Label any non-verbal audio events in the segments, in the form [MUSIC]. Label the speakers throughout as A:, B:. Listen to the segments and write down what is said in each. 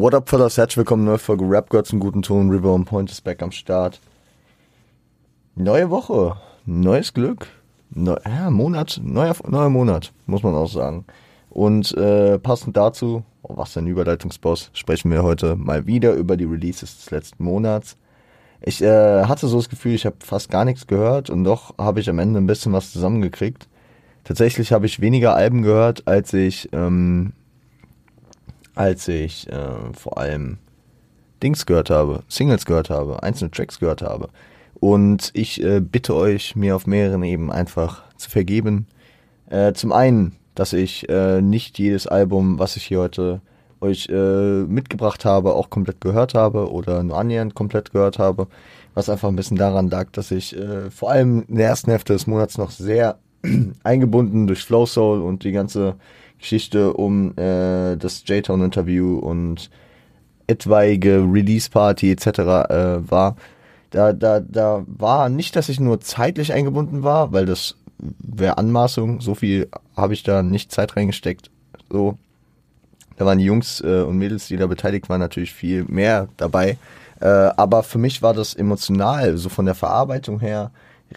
A: What up, fellas? Herzlich willkommen, neue Folge Rap Gods im guten Ton. River on Point ist back am Start. Neue Woche, neues Glück. Neu, ja, Monat, neuer, neuer Monat, muss man auch sagen. Und äh, passend dazu, oh, was ein Überleitungsboss, sprechen wir heute mal wieder über die Releases des letzten Monats. Ich äh, hatte so das Gefühl, ich habe fast gar nichts gehört und doch habe ich am Ende ein bisschen was zusammengekriegt. Tatsächlich habe ich weniger Alben gehört, als ich ähm, als ich äh, vor allem Dings gehört habe, Singles gehört habe, einzelne Tracks gehört habe. Und ich äh, bitte euch, mir auf mehreren Ebenen einfach zu vergeben. Äh, zum einen, dass ich äh, nicht jedes Album, was ich hier heute euch äh, mitgebracht habe, auch komplett gehört habe oder nur annähernd komplett gehört habe. Was einfach ein bisschen daran lag, dass ich äh, vor allem in der ersten Hälfte des Monats noch sehr [CLEARS THROAT] eingebunden durch Flow Soul und die ganze Geschichte um äh, das J-Town-Interview und etwaige Release-Party etc. Äh, war. Da, da, da war nicht, dass ich nur zeitlich eingebunden war, weil das wäre Anmaßung. So viel habe ich da nicht Zeit reingesteckt. So, da waren die Jungs äh, und Mädels, die da beteiligt waren, natürlich viel mehr dabei. Äh, aber für mich war das emotional, so von der Verarbeitung her,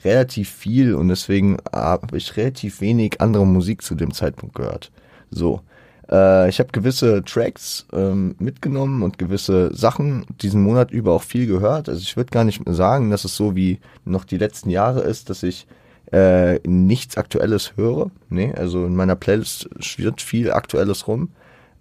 A: relativ viel und deswegen habe ich relativ wenig andere Musik zu dem Zeitpunkt gehört. So. Äh, ich habe gewisse Tracks ähm, mitgenommen und gewisse Sachen diesen Monat über auch viel gehört. Also ich würde gar nicht sagen, dass es so wie noch die letzten Jahre ist, dass ich äh, nichts Aktuelles höre. Nee, also in meiner Playlist schwirrt viel Aktuelles rum.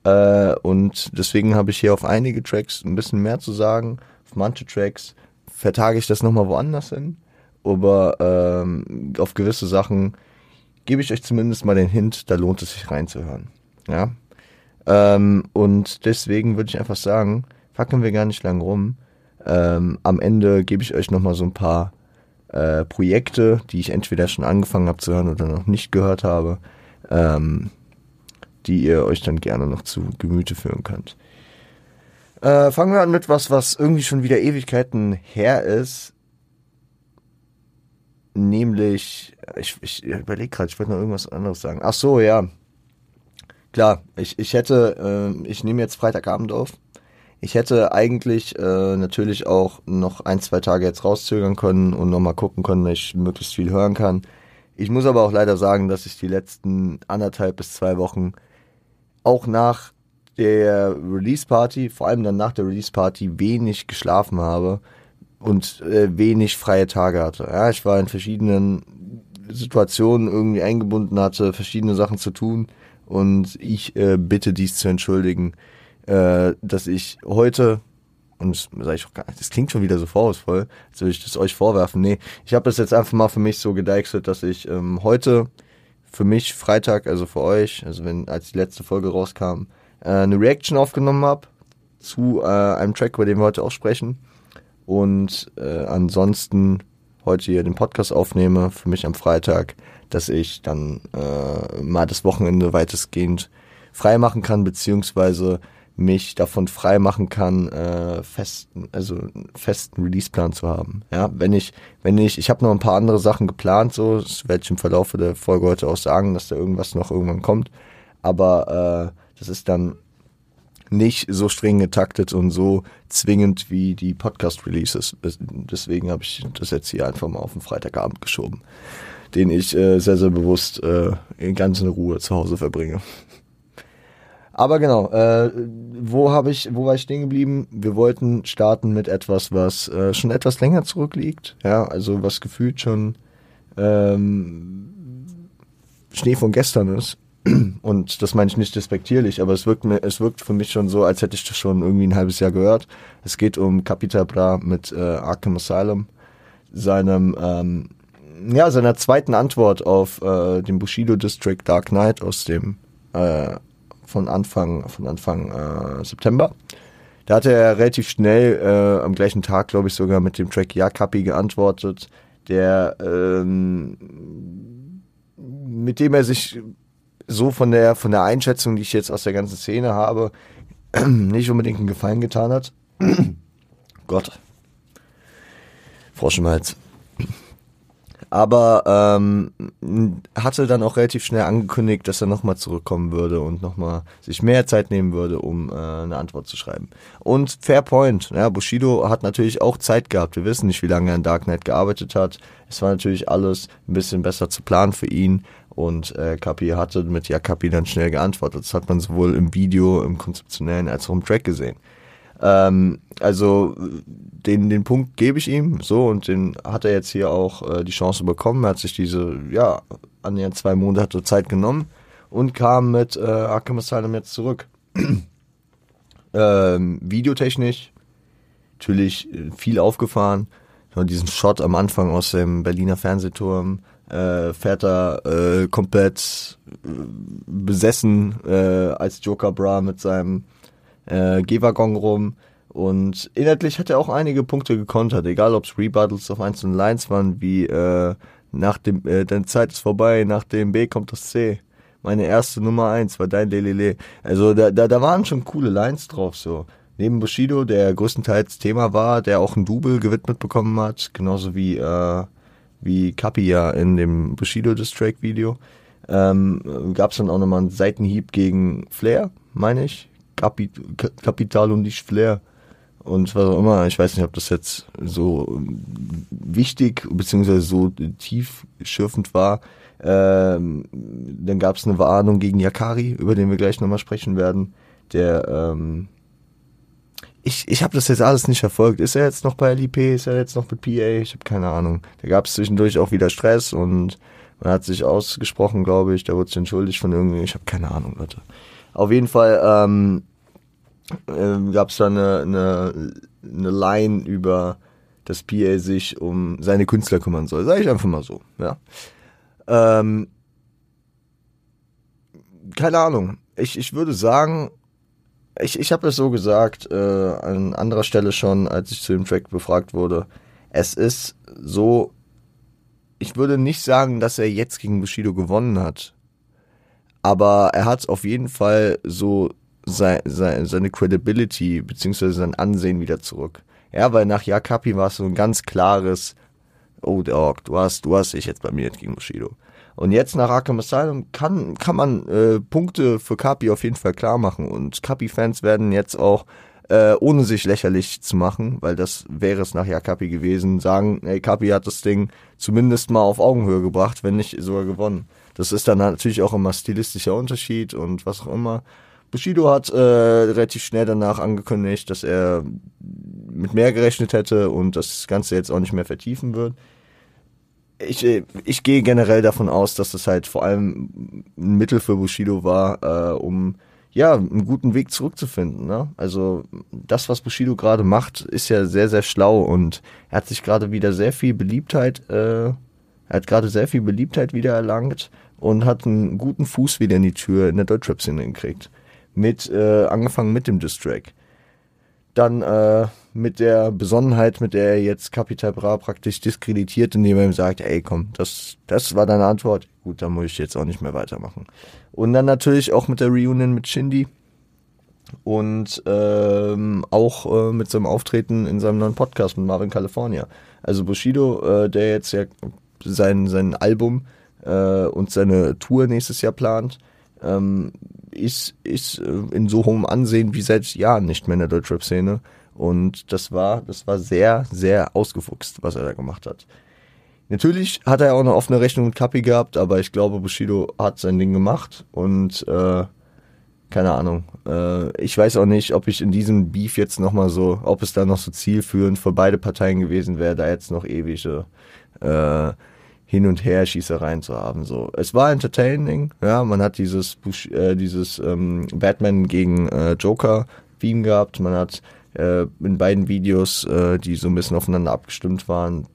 A: Äh, und deswegen habe ich hier auf einige Tracks ein bisschen mehr zu sagen. Auf manche Tracks vertage ich das nochmal woanders hin. Aber ähm, auf gewisse Sachen gebe ich euch zumindest mal den Hint, da lohnt es sich reinzuhören. Ja. Ähm, und deswegen würde ich einfach sagen, fackeln wir gar nicht lang rum. Ähm, am Ende gebe ich euch nochmal so ein paar äh, Projekte, die ich entweder schon angefangen habe zu hören oder noch nicht gehört habe, ähm, die ihr euch dann gerne noch zu Gemüte führen könnt. Äh, fangen wir an mit was, was irgendwie schon wieder Ewigkeiten her ist nämlich, ich, ich überlege gerade, ich wollte noch irgendwas anderes sagen. Ach so, ja. Klar, ich, ich hätte, äh, ich nehme jetzt Freitagabend auf. Ich hätte eigentlich äh, natürlich auch noch ein, zwei Tage jetzt rauszögern können und nochmal gucken können, dass ich möglichst viel hören kann. Ich muss aber auch leider sagen, dass ich die letzten anderthalb bis zwei Wochen auch nach der Release Party, vor allem dann nach der Release Party, wenig geschlafen habe und äh, wenig freie Tage hatte. Ja, ich war in verschiedenen Situationen irgendwie eingebunden, hatte verschiedene Sachen zu tun und ich äh, bitte dies zu entschuldigen, äh, dass ich heute und das sage ich auch gar nicht, das klingt schon wieder so vorwurfsvoll, als würde ich das euch vorwerfen. Nee, ich habe das jetzt einfach mal für mich so gedeichselt, dass ich ähm, heute für mich Freitag, also für euch, also wenn als die letzte Folge rauskam, äh, eine Reaction aufgenommen habe zu äh, einem Track, über den wir heute auch sprechen und äh, ansonsten heute hier den Podcast aufnehme, für mich am Freitag, dass ich dann äh, mal das Wochenende weitestgehend frei machen kann, beziehungsweise mich davon frei machen kann, äh, festen, also festen Releaseplan zu haben. Ja, wenn ich, wenn ich, ich habe noch ein paar andere Sachen geplant, so, das werde ich im Verlauf der Folge heute auch sagen, dass da irgendwas noch irgendwann kommt. Aber äh, das ist dann nicht so streng getaktet und so zwingend wie die Podcast-Releases. Deswegen habe ich das jetzt hier einfach mal auf den Freitagabend geschoben, den ich äh, sehr, sehr bewusst äh, in ganzer Ruhe zu Hause verbringe. Aber genau, äh, wo habe ich, wo war ich stehen geblieben? Wir wollten starten mit etwas, was äh, schon etwas länger zurückliegt, ja, also was gefühlt schon ähm, Schnee von gestern ist. [CLEARS THROAT] Und das meine ich nicht despektierlich, aber es wirkt, mir, es wirkt für mich schon so, als hätte ich das schon irgendwie ein halbes Jahr gehört. Es geht um Capita Bra mit äh, Arkham Asylum, seinem, ähm, ja, seiner zweiten Antwort auf äh, den Bushido District Dark Knight aus dem, äh, von Anfang, von Anfang äh, September. Da hatte er relativ schnell, äh, am gleichen Tag, glaube ich, sogar mit dem Track Ja Kapi geantwortet, der, ähm, mit dem er sich so von der, von der Einschätzung, die ich jetzt aus der ganzen Szene habe, [CLEARS THROAT] nicht unbedingt einen Gefallen getan hat. [CLEARS THROAT] Gott. Frosch im Hals. aber ähm, hatte dann auch relativ schnell angekündigt, dass er nochmal zurückkommen würde und nochmal sich mehr Zeit nehmen würde, um äh, eine Antwort zu schreiben. Und fair point, ja, Bushido hat natürlich auch Zeit gehabt. Wir wissen nicht, wie lange er in Dark Knight gearbeitet hat. Es war natürlich alles ein bisschen besser zu planen für ihn. Und äh, Kapi hatte mit Ja Kapi dann schnell geantwortet. Das hat man sowohl im Video, im konzeptionellen als auch im Track gesehen. Ähm, also den, den Punkt gebe ich ihm so und den hat er jetzt hier auch äh, die Chance bekommen. Er hat sich diese, ja, annähernd zwei Monate Zeit genommen und kam mit äh, Arkham Asylum jetzt zurück. [CLEARS THROAT] ähm, videotechnisch natürlich äh, viel aufgefahren. Diesen Shot am Anfang aus dem Berliner Fernsehturm äh, fährt er äh, komplett äh, besessen äh, als Joker Bra mit seinem äh, G-Waggon rum. Und inhaltlich hat er auch einige Punkte gekontert, egal ob es Rebuttals auf einzelnen Lines waren, wie äh, nach dem, äh, deine Zeit ist vorbei, nach dem B kommt das C. Meine erste Nummer eins war dein Lelele. Also da, da, da waren schon coole Lines drauf, so. Neben Bushido, der größtenteils Thema war, der auch ein Double gewidmet bekommen hat, genauso wie, äh, wie Kapi ja in dem Bushido Distrack Video, ähm, gab es dann auch nochmal einen Seitenhieb gegen Flair, meine ich, Kapit Kapital und nicht Flair. Und was auch immer, ich weiß nicht, ob das jetzt so wichtig bzw. so tiefschürfend war. Ähm, dann gab es eine Warnung gegen Yakari, über den wir gleich nochmal sprechen werden. Der, ähm, ich, ich habe das jetzt alles nicht verfolgt. Ist er jetzt noch bei LIP? Ist er jetzt noch mit PA? Ich habe keine Ahnung. Da gab es zwischendurch auch wieder Stress und man hat sich ausgesprochen, glaube ich. Da wurde sich entschuldigt von irgendwie. Ich habe keine Ahnung, Leute. Auf jeden Fall ähm, äh, gab es da eine, eine, eine Line über, dass PA sich um seine Künstler kümmern soll. Sag ich einfach mal so, ja. Ähm, keine Ahnung. Ich, ich würde sagen, ich, ich habe es so gesagt, äh, an anderer Stelle schon, als ich zu dem Track befragt wurde. Es ist so, ich würde nicht sagen, dass er jetzt gegen Bushido gewonnen hat. Aber er hat auf jeden Fall so sein, sein, seine Credibility beziehungsweise sein Ansehen wieder zurück. Ja, weil nach Jakapi war es so ein ganz klares, oh Dog, du hast, du hast dich jetzt bei mir gegen Bushido. Und jetzt nach Arkham Asylum kann, kann man äh, Punkte für Kapi auf jeden Fall klar machen. Und Kapi-Fans werden jetzt auch, äh, ohne sich lächerlich zu machen, weil das wäre es nach Jakapi gewesen, sagen, ey, Kapi hat das Ding zumindest mal auf Augenhöhe gebracht, wenn nicht sogar gewonnen. Das ist dann natürlich auch immer stilistischer Unterschied und was auch immer. Bushido hat äh, relativ schnell danach angekündigt, dass er mit mehr gerechnet hätte und das Ganze jetzt auch nicht mehr vertiefen wird. Ich, äh, ich gehe generell davon aus, dass das halt vor allem ein Mittel für Bushido war, äh, um ja einen guten Weg zurückzufinden. Ne? Also das, was Bushido gerade macht, ist ja sehr, sehr schlau und er hat sich gerade wieder sehr viel Beliebtheit, äh, er hat gerade sehr viel Beliebtheit wieder erlangt und hat einen guten Fuß wieder in die Tür in der Deutschrap-Szene gekriegt mit, äh, angefangen mit dem Distrack. Dann äh, mit der Besonnenheit, mit der er jetzt Capital Bra praktisch diskreditiert, indem er ihm sagt, ey komm, das, das war deine Antwort. Gut, dann muss ich jetzt auch nicht mehr weitermachen. Und dann natürlich auch mit der Reunion mit Shindy und ähm, auch äh, mit seinem Auftreten in seinem neuen Podcast mit Marvin California. Also Bushido, äh, der jetzt ja sein, sein Album äh, und seine Tour nächstes Jahr plant, ähm, ist, ist äh, in so hohem Ansehen wie seit Jahren nicht mehr in der Deutschrap-Szene. Und das war, das war sehr, sehr ausgefuchst, was er da gemacht hat. Natürlich hat er auch eine offene Rechnung mit Kapi gehabt, aber ich glaube, Bushido hat sein Ding gemacht und äh, keine Ahnung. Äh, ich weiß auch nicht, ob ich in diesem Beef jetzt nochmal so, ob es da noch so zielführend für beide Parteien gewesen wäre, da jetzt noch ewige äh, hin und her Schießereien zu haben. So, es war entertaining. Ja, man hat dieses Bush, äh, dieses ähm, Batman gegen äh, Joker Theme gehabt. Man hat äh, in beiden Videos, äh, die so ein bisschen aufeinander abgestimmt waren,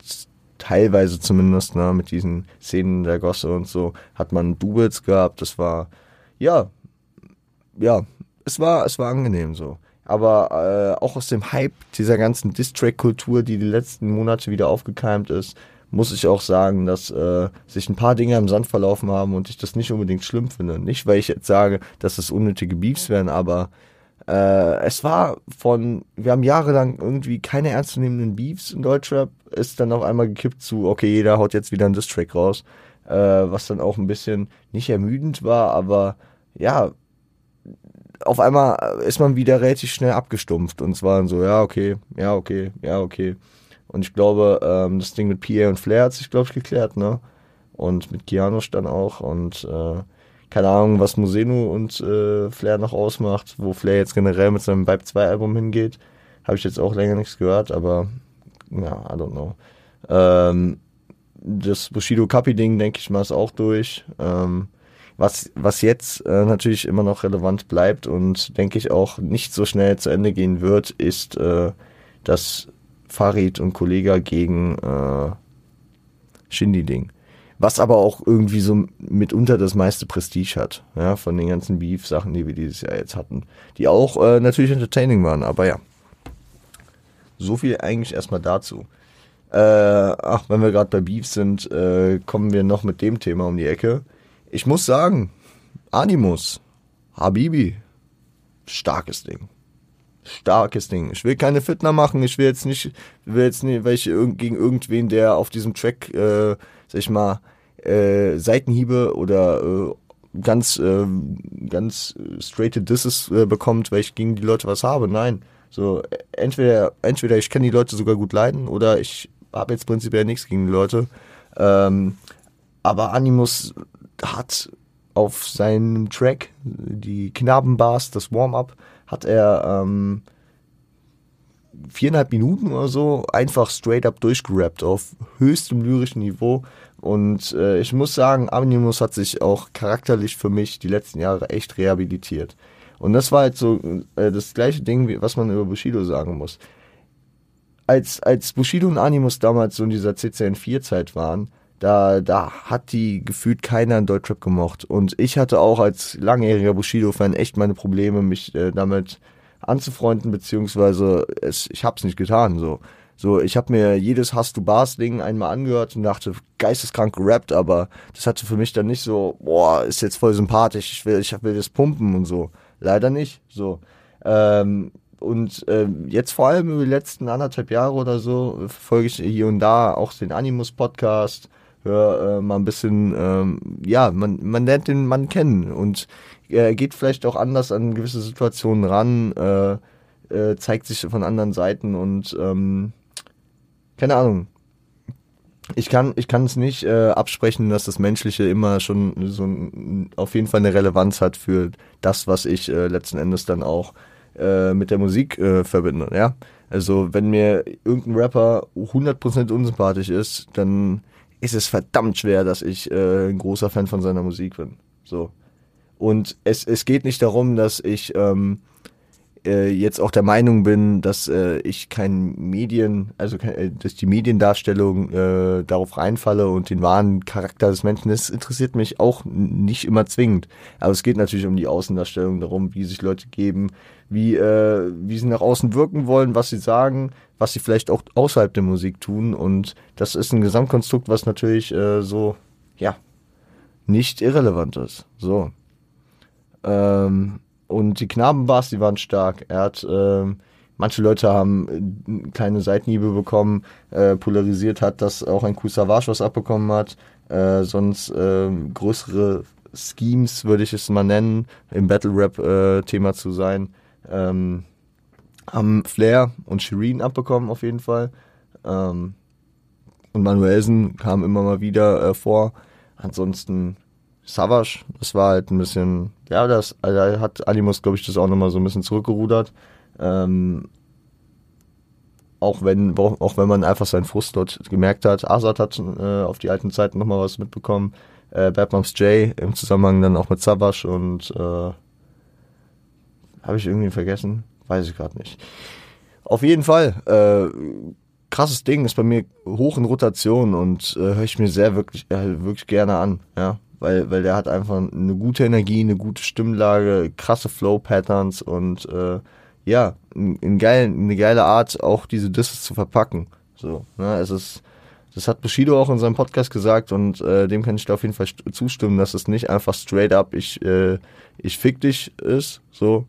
A: teilweise zumindest, ne, mit diesen Szenen der Gosse und so, hat man Doubles gehabt. Das war ja, ja, es war, es war angenehm so. Aber äh, auch aus dem Hype dieser ganzen Distrack-Kultur, die die letzten Monate wieder aufgekeimt ist, muss ich auch sagen, dass äh, sich ein paar Dinge im Sand verlaufen haben und ich das nicht unbedingt schlimm finde. Nicht, weil ich jetzt sage, dass das unnötige Beefs wären, aber äh, es war von, wir haben jahrelang irgendwie keine ernstzunehmenden Beefs in Deutschrap. ist dann auf einmal gekippt zu, okay, jeder haut jetzt wieder einen Distrack raus, äh, was dann auch ein bisschen nicht ermüdend war, aber ja, auf einmal ist man wieder relativ schnell abgestumpft und zwar so, ja, okay, ja, okay, ja, okay. Und ich glaube, ähm, das Ding mit Pierre und Flair hat sich, glaube ich, geklärt, ne? Und mit Kianosch dann auch und äh, keine Ahnung, was Museno und äh, Flair noch ausmacht, wo Flair jetzt generell mit seinem Vibe 2 Album hingeht. Habe ich jetzt auch länger nichts gehört, aber ja, I don't know. Ähm, das Bushido Kapi Ding, denke ich mal, ist auch durch. Ähm, was, was jetzt äh, natürlich immer noch relevant bleibt und denke ich auch nicht so schnell zu Ende gehen wird, ist äh, das Farid und Kollega gegen äh, Shindy-Ding. Was aber auch irgendwie so mitunter das meiste Prestige hat, ja, von den ganzen Beef-Sachen, die wir dieses Jahr jetzt hatten. Die auch äh, natürlich entertaining waren, aber ja. So viel eigentlich erstmal dazu. Äh, ach, wenn wir gerade bei Beef sind, äh, kommen wir noch mit dem Thema um die Ecke. Ich muss sagen, Animus, Habibi, starkes Ding. Starkes Ding. Ich will keine Fitner machen. Ich will jetzt nicht, will jetzt nicht, welche gegen irgendwen, der auf diesem Track, äh, sag ich mal, äh, Seitenhiebe oder äh, ganz, äh, ganz straighte Disses äh, bekommt, weil ich gegen die Leute was habe. Nein. So, entweder, entweder ich kann die Leute sogar gut leiden oder ich habe jetzt prinzipiell nichts gegen die Leute. Ähm, aber Animus hat auf seinem Track, die Knabenbars, das Warm-up, hat er ähm, viereinhalb Minuten oder so einfach straight up durchgerappt auf höchstem lyrischen Niveau. Und äh, ich muss sagen, Animus hat sich auch charakterlich für mich die letzten Jahre echt rehabilitiert. Und das war halt so äh, das gleiche Ding, wie, was man über Bushido sagen muss. Als, als Bushido und Animus damals so in dieser CCN4-Zeit waren, da, da hat die gefühlt keiner in Deutschrap gemocht. Und ich hatte auch als langjähriger Bushido-Fan echt meine Probleme, mich äh, damit anzufreunden, beziehungsweise es, ich hab's nicht getan, so. So, ich habe mir jedes Hast du Bars Ding einmal angehört und dachte, geisteskrank gerappt, aber das hatte für mich dann nicht so, boah, ist jetzt voll sympathisch, ich will, ich will das pumpen und so. Leider nicht, so. Ähm, und ähm, jetzt vor allem über die letzten anderthalb Jahre oder so verfolge ich hier und da auch den Animus Podcast, äh, mal ein bisschen, ähm, ja, man, man lernt den Mann kennen und er geht vielleicht auch anders an gewisse Situationen ran, äh, äh, zeigt sich von anderen Seiten und ähm, keine Ahnung. Ich kann ich kann es nicht äh, absprechen, dass das Menschliche immer schon so ein, auf jeden Fall eine Relevanz hat für das, was ich äh, letzten Endes dann auch äh, mit der Musik äh, verbinde. Ja, also wenn mir irgendein Rapper 100% unsympathisch ist, dann ist es verdammt schwer, dass ich äh, ein großer Fan von seiner Musik bin. So. Und es, es geht nicht darum, dass ich ähm, äh, jetzt auch der Meinung bin, dass äh, ich kein Medien, also äh, dass die Mediendarstellung äh, darauf reinfalle und den wahren Charakter des Menschen, das interessiert mich auch nicht immer zwingend. Aber es geht natürlich um die Außendarstellung, darum, wie sich Leute geben, wie, äh, wie sie nach außen wirken wollen, was sie sagen, was sie vielleicht auch außerhalb der Musik tun. Und das ist ein Gesamtkonstrukt, was natürlich äh, so, ja, nicht irrelevant ist. So. Ähm, und die Knabenbars, die waren stark. Er hat, ähm, manche Leute haben äh, kleine Seitenhiebe bekommen, äh, polarisiert hat, dass auch ein Kusavage was abbekommen hat. Äh, sonst äh, größere Schemes, würde ich es mal nennen, im Battle Rap äh, zu sein. Ähm, haben Flair und Shireen abbekommen auf jeden Fall. Ähm, und Manuelsen kam immer mal wieder äh, vor. Ansonsten Savage, das war halt ein bisschen, ja, das also hat Animus, glaube ich, das auch nochmal so ein bisschen zurückgerudert. Ähm, auch wenn, auch wenn man einfach seinen Frust dort gemerkt hat. Azad hat äh, auf die alten Zeiten nochmal was mitbekommen. Äh, Bad Moms J im Zusammenhang dann auch mit Savage und äh, habe ich irgendwie vergessen? Weiß ich gerade nicht. Auf jeden Fall, äh, krasses Ding, ist bei mir hoch in Rotation und äh, höre ich mir sehr wirklich, äh, wirklich gerne an, ja weil, weil der hat einfach eine gute Energie, eine gute Stimmlage, krasse Flow-Patterns und äh, ja, ein, geil, eine geile Art, auch diese Disses zu verpacken. So, ne, es ist, das hat Bushido auch in seinem Podcast gesagt und äh, dem kann ich da auf jeden Fall zustimmen, dass es nicht einfach straight up ich, äh, ich fick dich ist, so,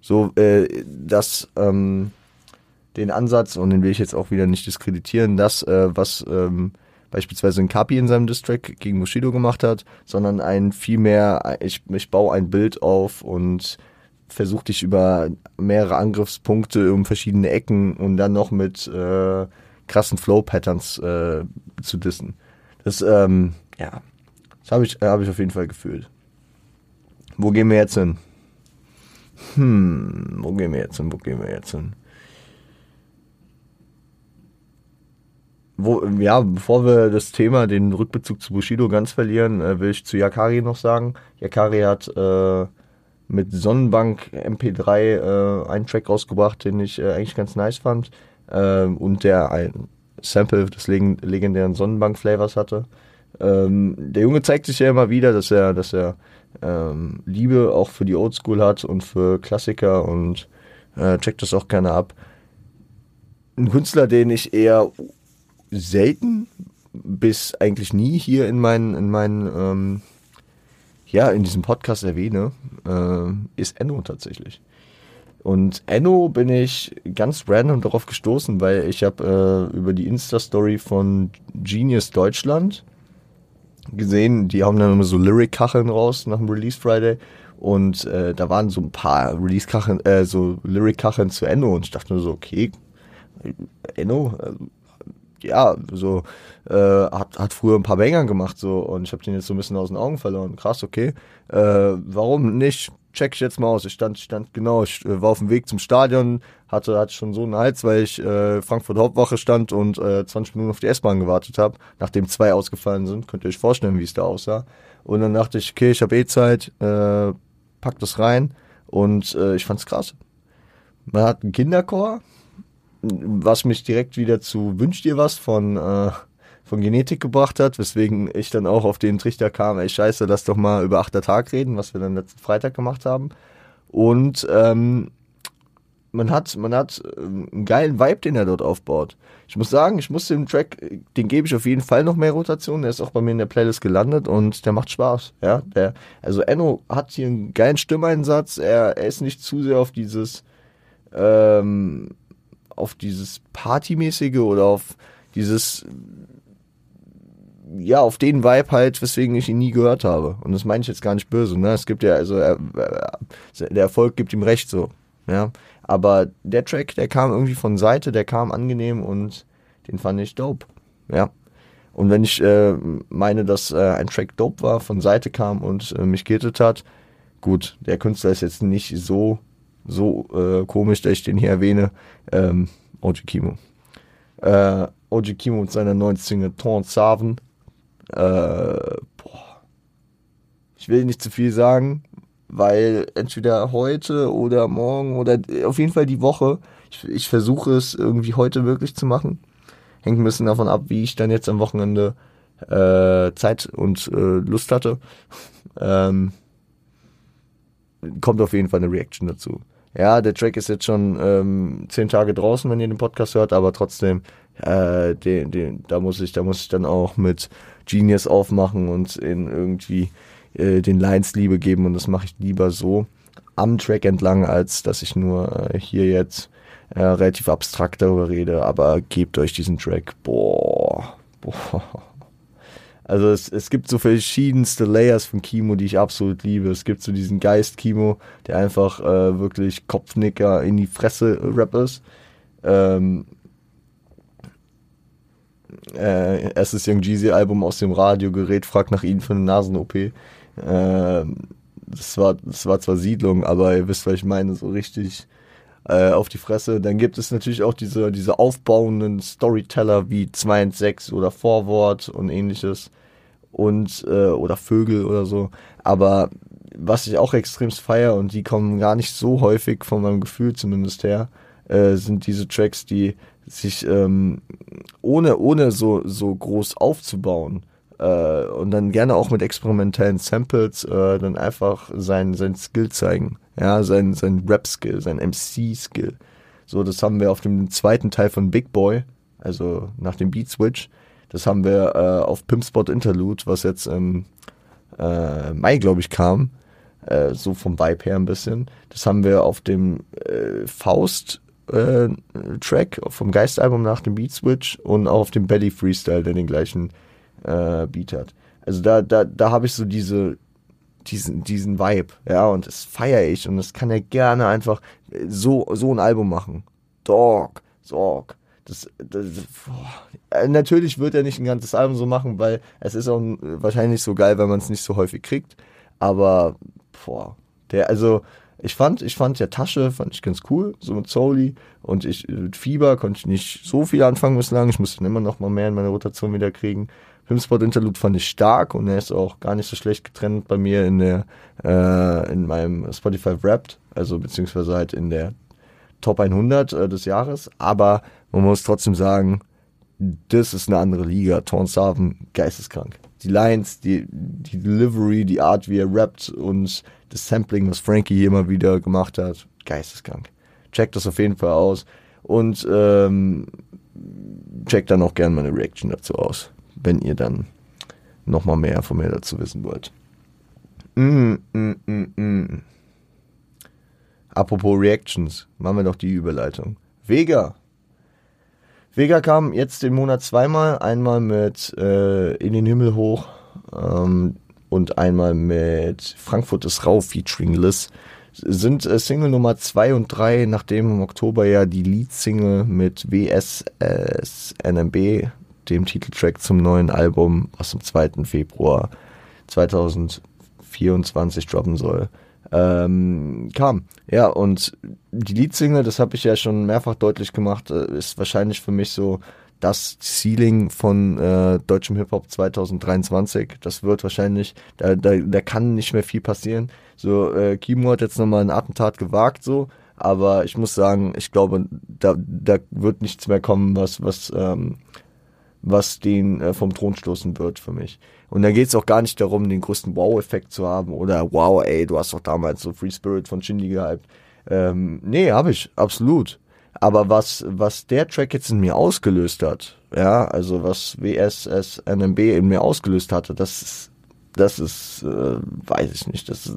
A: so, äh, dass ähm, den Ansatz, und den will ich jetzt auch wieder nicht diskreditieren, das, äh, was ähm, beispielsweise ein Kapi in seinem Distrack gegen Bushido gemacht hat, sondern ein viel mehr, ich, ich baue ein Bild auf und versuche dich über mehrere Angriffspunkte um verschiedene Ecken und dann noch mit äh, krassen Flow-Patterns äh, zu dissen. Das, ähm, ja, das habe ich, hab ich auf jeden Fall gefühlt. Wo gehen wir jetzt hin? Hm, wo gehen wir jetzt hin? Wo gehen wir jetzt hin? Wo, ja, bevor wir das Thema, den Rückbezug zu Bushido ganz verlieren, äh, will ich zu Yakari noch sagen. Yakari hat äh, mit Sonnenbank MP3 äh, einen Track rausgebracht, den ich äh, eigentlich ganz nice fand. Äh, und der ein Sample des leg legendären Sonnenbank-Flavors hatte. Ähm, der Junge zeigt sich ja immer wieder, dass er, dass er ähm, Liebe auch für die Oldschool hat und für Klassiker und äh, checkt das auch gerne ab. Ein Künstler, den ich eher selten bis eigentlich nie hier in meinen, in meinen, ähm, ja, in diesem Podcast erwähne, äh, ist Enno tatsächlich. Und Enno bin ich ganz random darauf gestoßen, weil ich habe äh, über die Insta-Story von Genius Deutschland gesehen, die haben dann immer so Lyric-Kacheln raus nach dem Release Friday. Und äh, da waren so ein paar Release-Kacheln, äh, so Lyric-Kacheln zu Enno. Und ich dachte nur so, okay, Enno, äh, ja, so äh, hat, hat früher ein paar Banger gemacht so und ich habe den jetzt so ein bisschen aus den Augen verloren. Krass, okay. Äh, warum nicht? Check ich jetzt mal aus. Ich stand, stand genau, ich äh, war auf dem Weg zum Stadion, hatte, hatte schon so einen Hals, weil ich äh, Frankfurt Hauptwache stand und äh, 20 Minuten auf die S-Bahn gewartet habe, nachdem zwei ausgefallen sind. Könnt ihr euch vorstellen, wie es da aussah. Und dann dachte ich, okay, ich habe eh Zeit, äh, pack das rein und äh, ich fand's krass. Man hat einen Kinderchor, was mich direkt wieder zu Wünsch dir was von, äh, von Genetik gebracht hat, weswegen ich dann auch auf den Trichter kam, ey scheiße, lass doch mal über achter Tag reden, was wir dann letzten Freitag gemacht haben. Und ähm, man hat, man hat ähm, einen geilen Vibe, den er dort aufbaut. Ich muss sagen, ich muss dem Track, den gebe ich auf jeden Fall noch mehr Rotation. Der ist auch bei mir in der Playlist gelandet und der macht Spaß. Ja, der, also Enno hat hier einen geilen Stimmeinsatz. Er, er ist nicht zu sehr auf dieses ähm, auf dieses Partymäßige oder auf dieses, ja, auf den Vibe halt, weswegen ich ihn nie gehört habe. Und das meine ich jetzt gar nicht böse, ne? Es gibt ja, also, er, der Erfolg gibt ihm recht so, ja. Aber der Track, der kam irgendwie von Seite, der kam angenehm und den fand ich dope, ja. Und wenn ich äh, meine, dass äh, ein Track dope war, von Seite kam und äh, mich gittet hat, gut, der Künstler ist jetzt nicht so so äh, komisch, dass ich den hier erwähne. Ähm, Oji Kimo. Äh, Oji Kimo mit seiner neuen Single Torn Saven. Äh, boah. Ich will nicht zu viel sagen, weil entweder heute oder morgen oder auf jeden Fall die Woche, ich, ich versuche es irgendwie heute wirklich zu machen. Hängt ein bisschen davon ab, wie ich dann jetzt am Wochenende äh, Zeit und äh, Lust hatte. [LAUGHS] ähm, kommt auf jeden Fall eine Reaction dazu ja, der Track ist jetzt schon ähm, zehn Tage draußen, wenn ihr den Podcast hört, aber trotzdem, äh, den, den, da muss ich, da muss ich dann auch mit Genius aufmachen und in irgendwie äh, den Lines Liebe geben und das mache ich lieber so am Track entlang, als dass ich nur äh, hier jetzt äh, relativ abstrakt darüber rede, aber gebt euch diesen Track. Boah, boah. Also es, es gibt so verschiedenste Layers von Kimo, die ich absolut liebe. Es gibt so diesen Geist Kimo, der einfach äh, wirklich Kopfnicker in die Fresse Rap ist. Ähm, äh, erstes Young Jeezy Album aus dem Radiogerät fragt nach ihnen für eine Nasen-OP. Äh, das, war, das war zwar Siedlung, aber ihr wisst, was ich meine, so richtig äh, auf die Fresse. Dann gibt es natürlich auch diese, diese aufbauenden Storyteller wie 2 und 6 oder Vorwort und ähnliches und äh, oder Vögel oder so. Aber was ich auch extremst feier und die kommen gar nicht so häufig von meinem Gefühl zumindest her, äh, sind diese Tracks, die sich ähm, ohne ohne so so groß aufzubauen äh, und dann gerne auch mit experimentellen Samples äh, dann einfach sein sein Skill zeigen. Ja, sein, sein Rap-Skill, sein MC-Skill. So, das haben wir auf dem zweiten Teil von Big Boy, also nach dem Beat Switch. Das haben wir äh, auf Pimpspot Interlude, was jetzt im äh, Mai, glaube ich, kam. Äh, so vom Vibe her ein bisschen. Das haben wir auf dem äh, Faust äh, Track vom Geistalbum nach dem Beat Switch und auch auf dem Belly Freestyle, der den gleichen äh, Beat hat. Also da, da, da habe ich so diese, diesen, diesen Vibe, ja, und das feiere ich und das kann er gerne einfach so, so ein Album machen. Dog, Dog. Das, das boah. natürlich wird er nicht ein ganzes Album so machen, weil es ist auch wahrscheinlich so geil, wenn man es nicht so häufig kriegt. Aber boah, der, also ich fand, ich fand ja Tasche, fand ich ganz cool, so mit Soli. Und ich, mit Fieber konnte ich nicht so viel anfangen bislang. Ich musste immer noch mal mehr in meine Rotation wieder kriegen. Filmspot Interlude fand ich stark und er ist auch gar nicht so schlecht getrennt bei mir in der, äh, in meinem Spotify Wrapped, also beziehungsweise halt in der Top 100 äh, des Jahres. Aber man muss trotzdem sagen, das ist eine andere Liga. Torn Saven, geisteskrank. Die Lines, die, die Delivery, die Art, wie er rappt und das Sampling, was Frankie hier immer wieder gemacht hat, geisteskrank. Checkt das auf jeden Fall aus und ähm, checkt dann auch gerne meine Reaction dazu aus wenn ihr dann nochmal mehr von mir dazu wissen wollt. Mm, mm, mm, mm. Apropos Reactions, machen wir doch die Überleitung. Vega. Vega kam jetzt den Monat zweimal, einmal mit äh, In den Himmel hoch ähm, und einmal mit Frankfurt ist rau featuring Liz. Sind äh, Single Nummer 2 und 3, nachdem im Oktober ja die Lead-Single mit WSS NMB dem Titeltrack zum neuen Album, was am 2. Februar 2024 droppen soll, ähm, kam. Ja, und die Leadsingle, das habe ich ja schon mehrfach deutlich gemacht, äh, ist wahrscheinlich für mich so das Ceiling von äh, deutschem Hip-Hop 2023. Das wird wahrscheinlich, da, da, da kann nicht mehr viel passieren. So, äh, Kimo hat jetzt nochmal ein Attentat gewagt, so, aber ich muss sagen, ich glaube, da, da wird nichts mehr kommen, was, was ähm, was den äh, vom Thron stoßen wird für mich. Und da geht es auch gar nicht darum, den größten Wow-Effekt zu haben oder wow, ey, du hast doch damals so Free Spirit von Shindy gehypt. Ähm, nee, habe ich, absolut. Aber was, was der Track jetzt in mir ausgelöst hat, ja, also was WSSNMB in mir ausgelöst hatte, das ist das ist, äh, weiß ich nicht, das,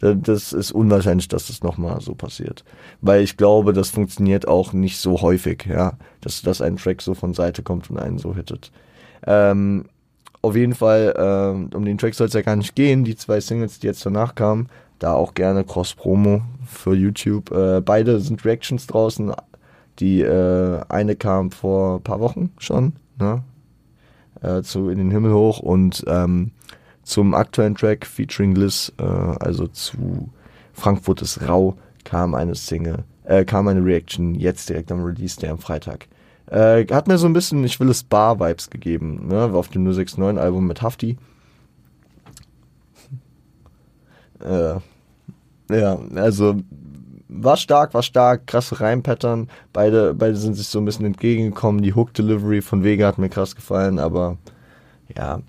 A: das, das ist unwahrscheinlich, dass das nochmal so passiert. Weil ich glaube, das funktioniert auch nicht so häufig, ja, dass, dass ein Track so von Seite kommt und einen so hittet. Ähm, auf jeden Fall, ähm, um den Track soll es ja gar nicht gehen. Die zwei Singles, die jetzt danach kamen, da auch gerne Cross-Promo für YouTube. Äh, beide sind Reactions draußen. Die äh, eine kam vor paar Wochen schon, ne? Äh, zu In den Himmel hoch und ähm, zum aktuellen Track featuring Liz, äh, also zu Frankfurt ist rau, kam eine Single, äh, kam eine Reaction jetzt direkt am Release, der am Freitag. Äh, hat mir so ein bisschen, ich will es Bar-Vibes gegeben, ne? Auf dem 069-Album mit Hafti. Äh, ja, also war stark, war stark, krasse Reimpattern. Beide, beide sind sich so ein bisschen entgegengekommen. Die Hook Delivery von Vega hat mir krass gefallen, aber ja,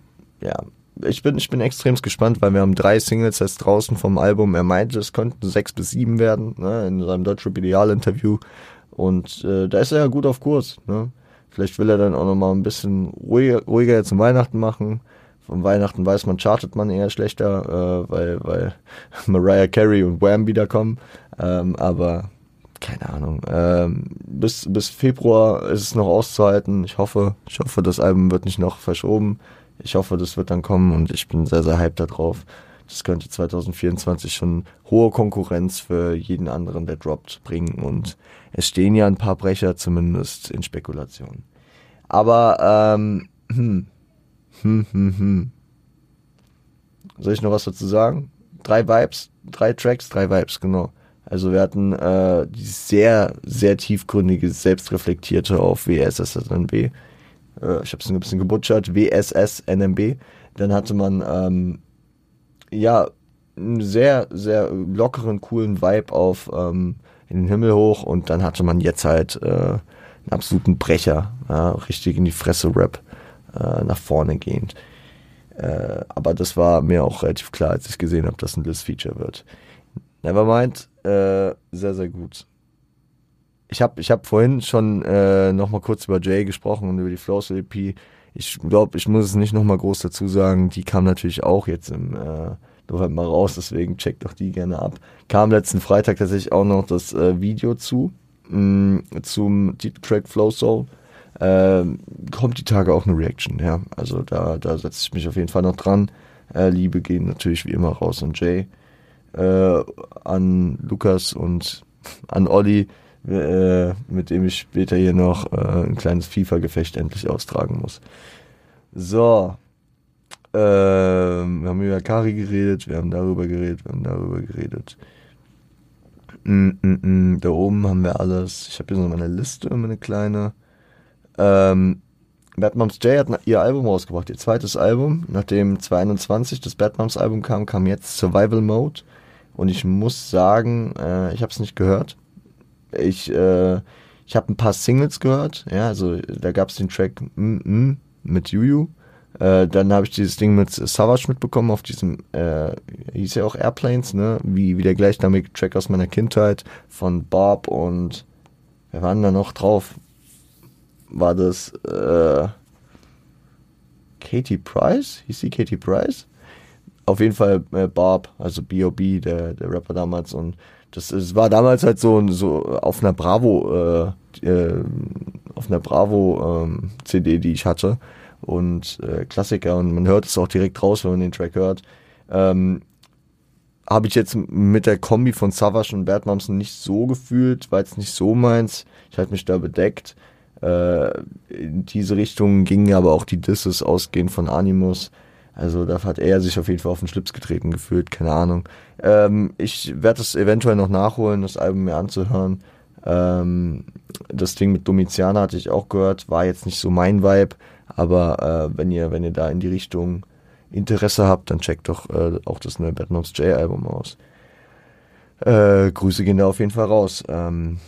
A: ja, ich bin, ich bin extrem gespannt, weil wir haben drei Singles jetzt draußen vom Album. Er meinte, es könnten sechs bis sieben werden, ne, in seinem Deutsche Ideal-Interview. Und äh, da ist er ja gut auf Kurs. Ne? Vielleicht will er dann auch nochmal ein bisschen ruhiger, ruhiger jetzt zum Weihnachten machen. Von Weihnachten weiß man, chartet man eher schlechter, äh, weil, weil [LAUGHS] Mariah Carey und Wham wiederkommen. Ähm, aber keine Ahnung. Ähm, bis, bis Februar ist es noch auszuhalten. Ich hoffe, ich hoffe, das Album wird nicht noch verschoben. Ich hoffe, das wird dann kommen und ich bin sehr, sehr hyped darauf. Das könnte 2024 schon hohe Konkurrenz für jeden anderen, der droppt, bringen. Und es stehen ja ein paar Brecher zumindest in Spekulation. Aber, ähm, hm, hm, hm, hm. Soll ich noch was dazu sagen? Drei Vibes, drei Tracks, drei Vibes, genau. Also wir hatten äh, die sehr, sehr tiefgründige, selbstreflektierte auf WSSNB äh, ich habe es ein bisschen gebutschert, WSS-NMB. Dann hatte man ähm, ja einen sehr, sehr lockeren, coolen Vibe auf ähm, in den Himmel hoch und dann hatte man jetzt halt äh, einen absoluten Brecher, ja, richtig in die Fresse Rap äh, nach vorne gehend. Äh, aber das war mir auch relativ klar, als ich gesehen habe, dass ein List-Feature wird. Nevermind, äh, sehr, sehr gut ich habe ich hab vorhin schon äh, noch mal kurz über Jay gesprochen und über die Flows EP. Ich glaube, ich muss es nicht noch mal groß dazu sagen. Die kam natürlich auch jetzt im äh, November raus, deswegen checkt doch die gerne ab. Kam letzten Freitag tatsächlich auch noch das äh, Video zu. mh, zum Titeltrack Flow Soul, äh, kommt die Tage auch eine Reaction, ja. Also da, da setze ich mich auf jeden Fall noch dran. Äh, Liebe gehen natürlich wie immer raus an Jay, äh, an Lukas und an Olli, äh, mit dem ich später hier noch äh, ein kleines FIFA-Gefecht endlich austragen muss. So. Ähm, wir haben über Kari geredet, wir haben darüber geredet, wir haben darüber geredet. Mm, mm, mm, da oben haben wir alles. Ich habe hier so meine Liste, meine kleine. Ähm, Bad Moms J hat ihr Album rausgebracht, ihr zweites Album. Nachdem 2021 das Bad Moms Album kam, kam jetzt Survival Mode. Und ich muss sagen, äh, ich habe es nicht gehört. Ich, äh, ich habe ein paar Singles gehört. Ja, also da gab es den Track mm, mm, mit Juju. Äh, dann habe ich dieses Ding mit Savage mitbekommen auf diesem, äh, hieß ja auch Airplanes, ne? Wie, wie der gleichnamige Track aus meiner Kindheit von Bob und wer waren da noch drauf? war das äh, Katie Price? Hieß sie Katie Price? Auf jeden Fall äh, Bob, also B.O.B., der, der Rapper damals. Und das, das war damals halt so, so auf einer Bravo, äh, äh, auf einer Bravo ähm, die ich hatte. Und äh, Klassiker. Und man hört es auch direkt raus, wenn man den Track hört. Ähm, habe ich jetzt mit der Kombi von Savage und Bad Moms nicht so gefühlt, weil es nicht so meins. Ich halte mich da bedeckt. Äh, in diese Richtung gingen aber auch die Disses ausgehend von Animus. Also da hat er sich auf jeden Fall auf den Schlips getreten gefühlt, keine Ahnung. Ähm, ich werde es eventuell noch nachholen, das Album mir anzuhören. Ähm, das Ding mit Domitiana hatte ich auch gehört, war jetzt nicht so mein Vibe, aber äh, wenn ihr, wenn ihr da in die Richtung Interesse habt, dann checkt doch äh, auch das neue Batman's J Album aus. Äh, Grüße gehen da auf jeden Fall raus. Ähm,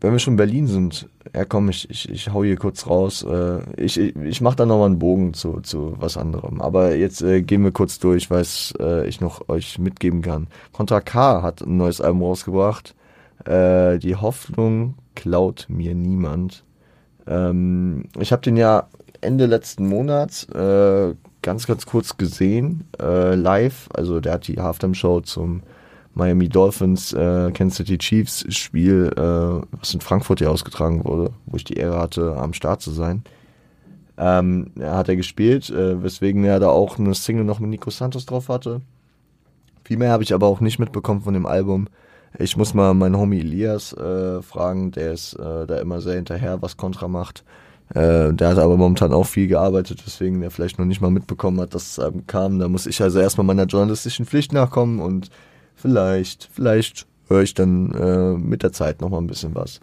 A: wenn wir schon in Berlin sind, ja komm, ich, ich, ich hau hier kurz raus. Äh, ich ich, ich mache da nochmal einen Bogen zu, zu was anderem. Aber jetzt äh, gehen wir kurz durch, was äh, ich noch euch mitgeben kann. Contra K hat ein neues Album rausgebracht. Äh, die Hoffnung klaut mir niemand. Ähm, ich habe den ja Ende letzten Monats äh, ganz, ganz kurz gesehen, äh, live. Also der hat die Halftime-Show zum Miami Dolphins, äh, Kansas City Chiefs Spiel, äh, was in Frankfurt ja ausgetragen wurde, wo ich die Ehre hatte, am Start zu sein. Ähm, hat er gespielt, äh, weswegen er da auch eine Single noch mit Nico Santos drauf hatte. Viel mehr habe ich aber auch nicht mitbekommen von dem Album. Ich muss mal meinen Homie Elias äh, fragen, der ist äh, da immer sehr hinterher, was Contra macht. Äh, der hat aber momentan auch viel gearbeitet, weswegen er vielleicht noch nicht mal mitbekommen hat, dass es ähm, kam. Da muss ich also erstmal meiner journalistischen Pflicht nachkommen und vielleicht, vielleicht höre ich dann äh, mit der Zeit noch mal ein bisschen was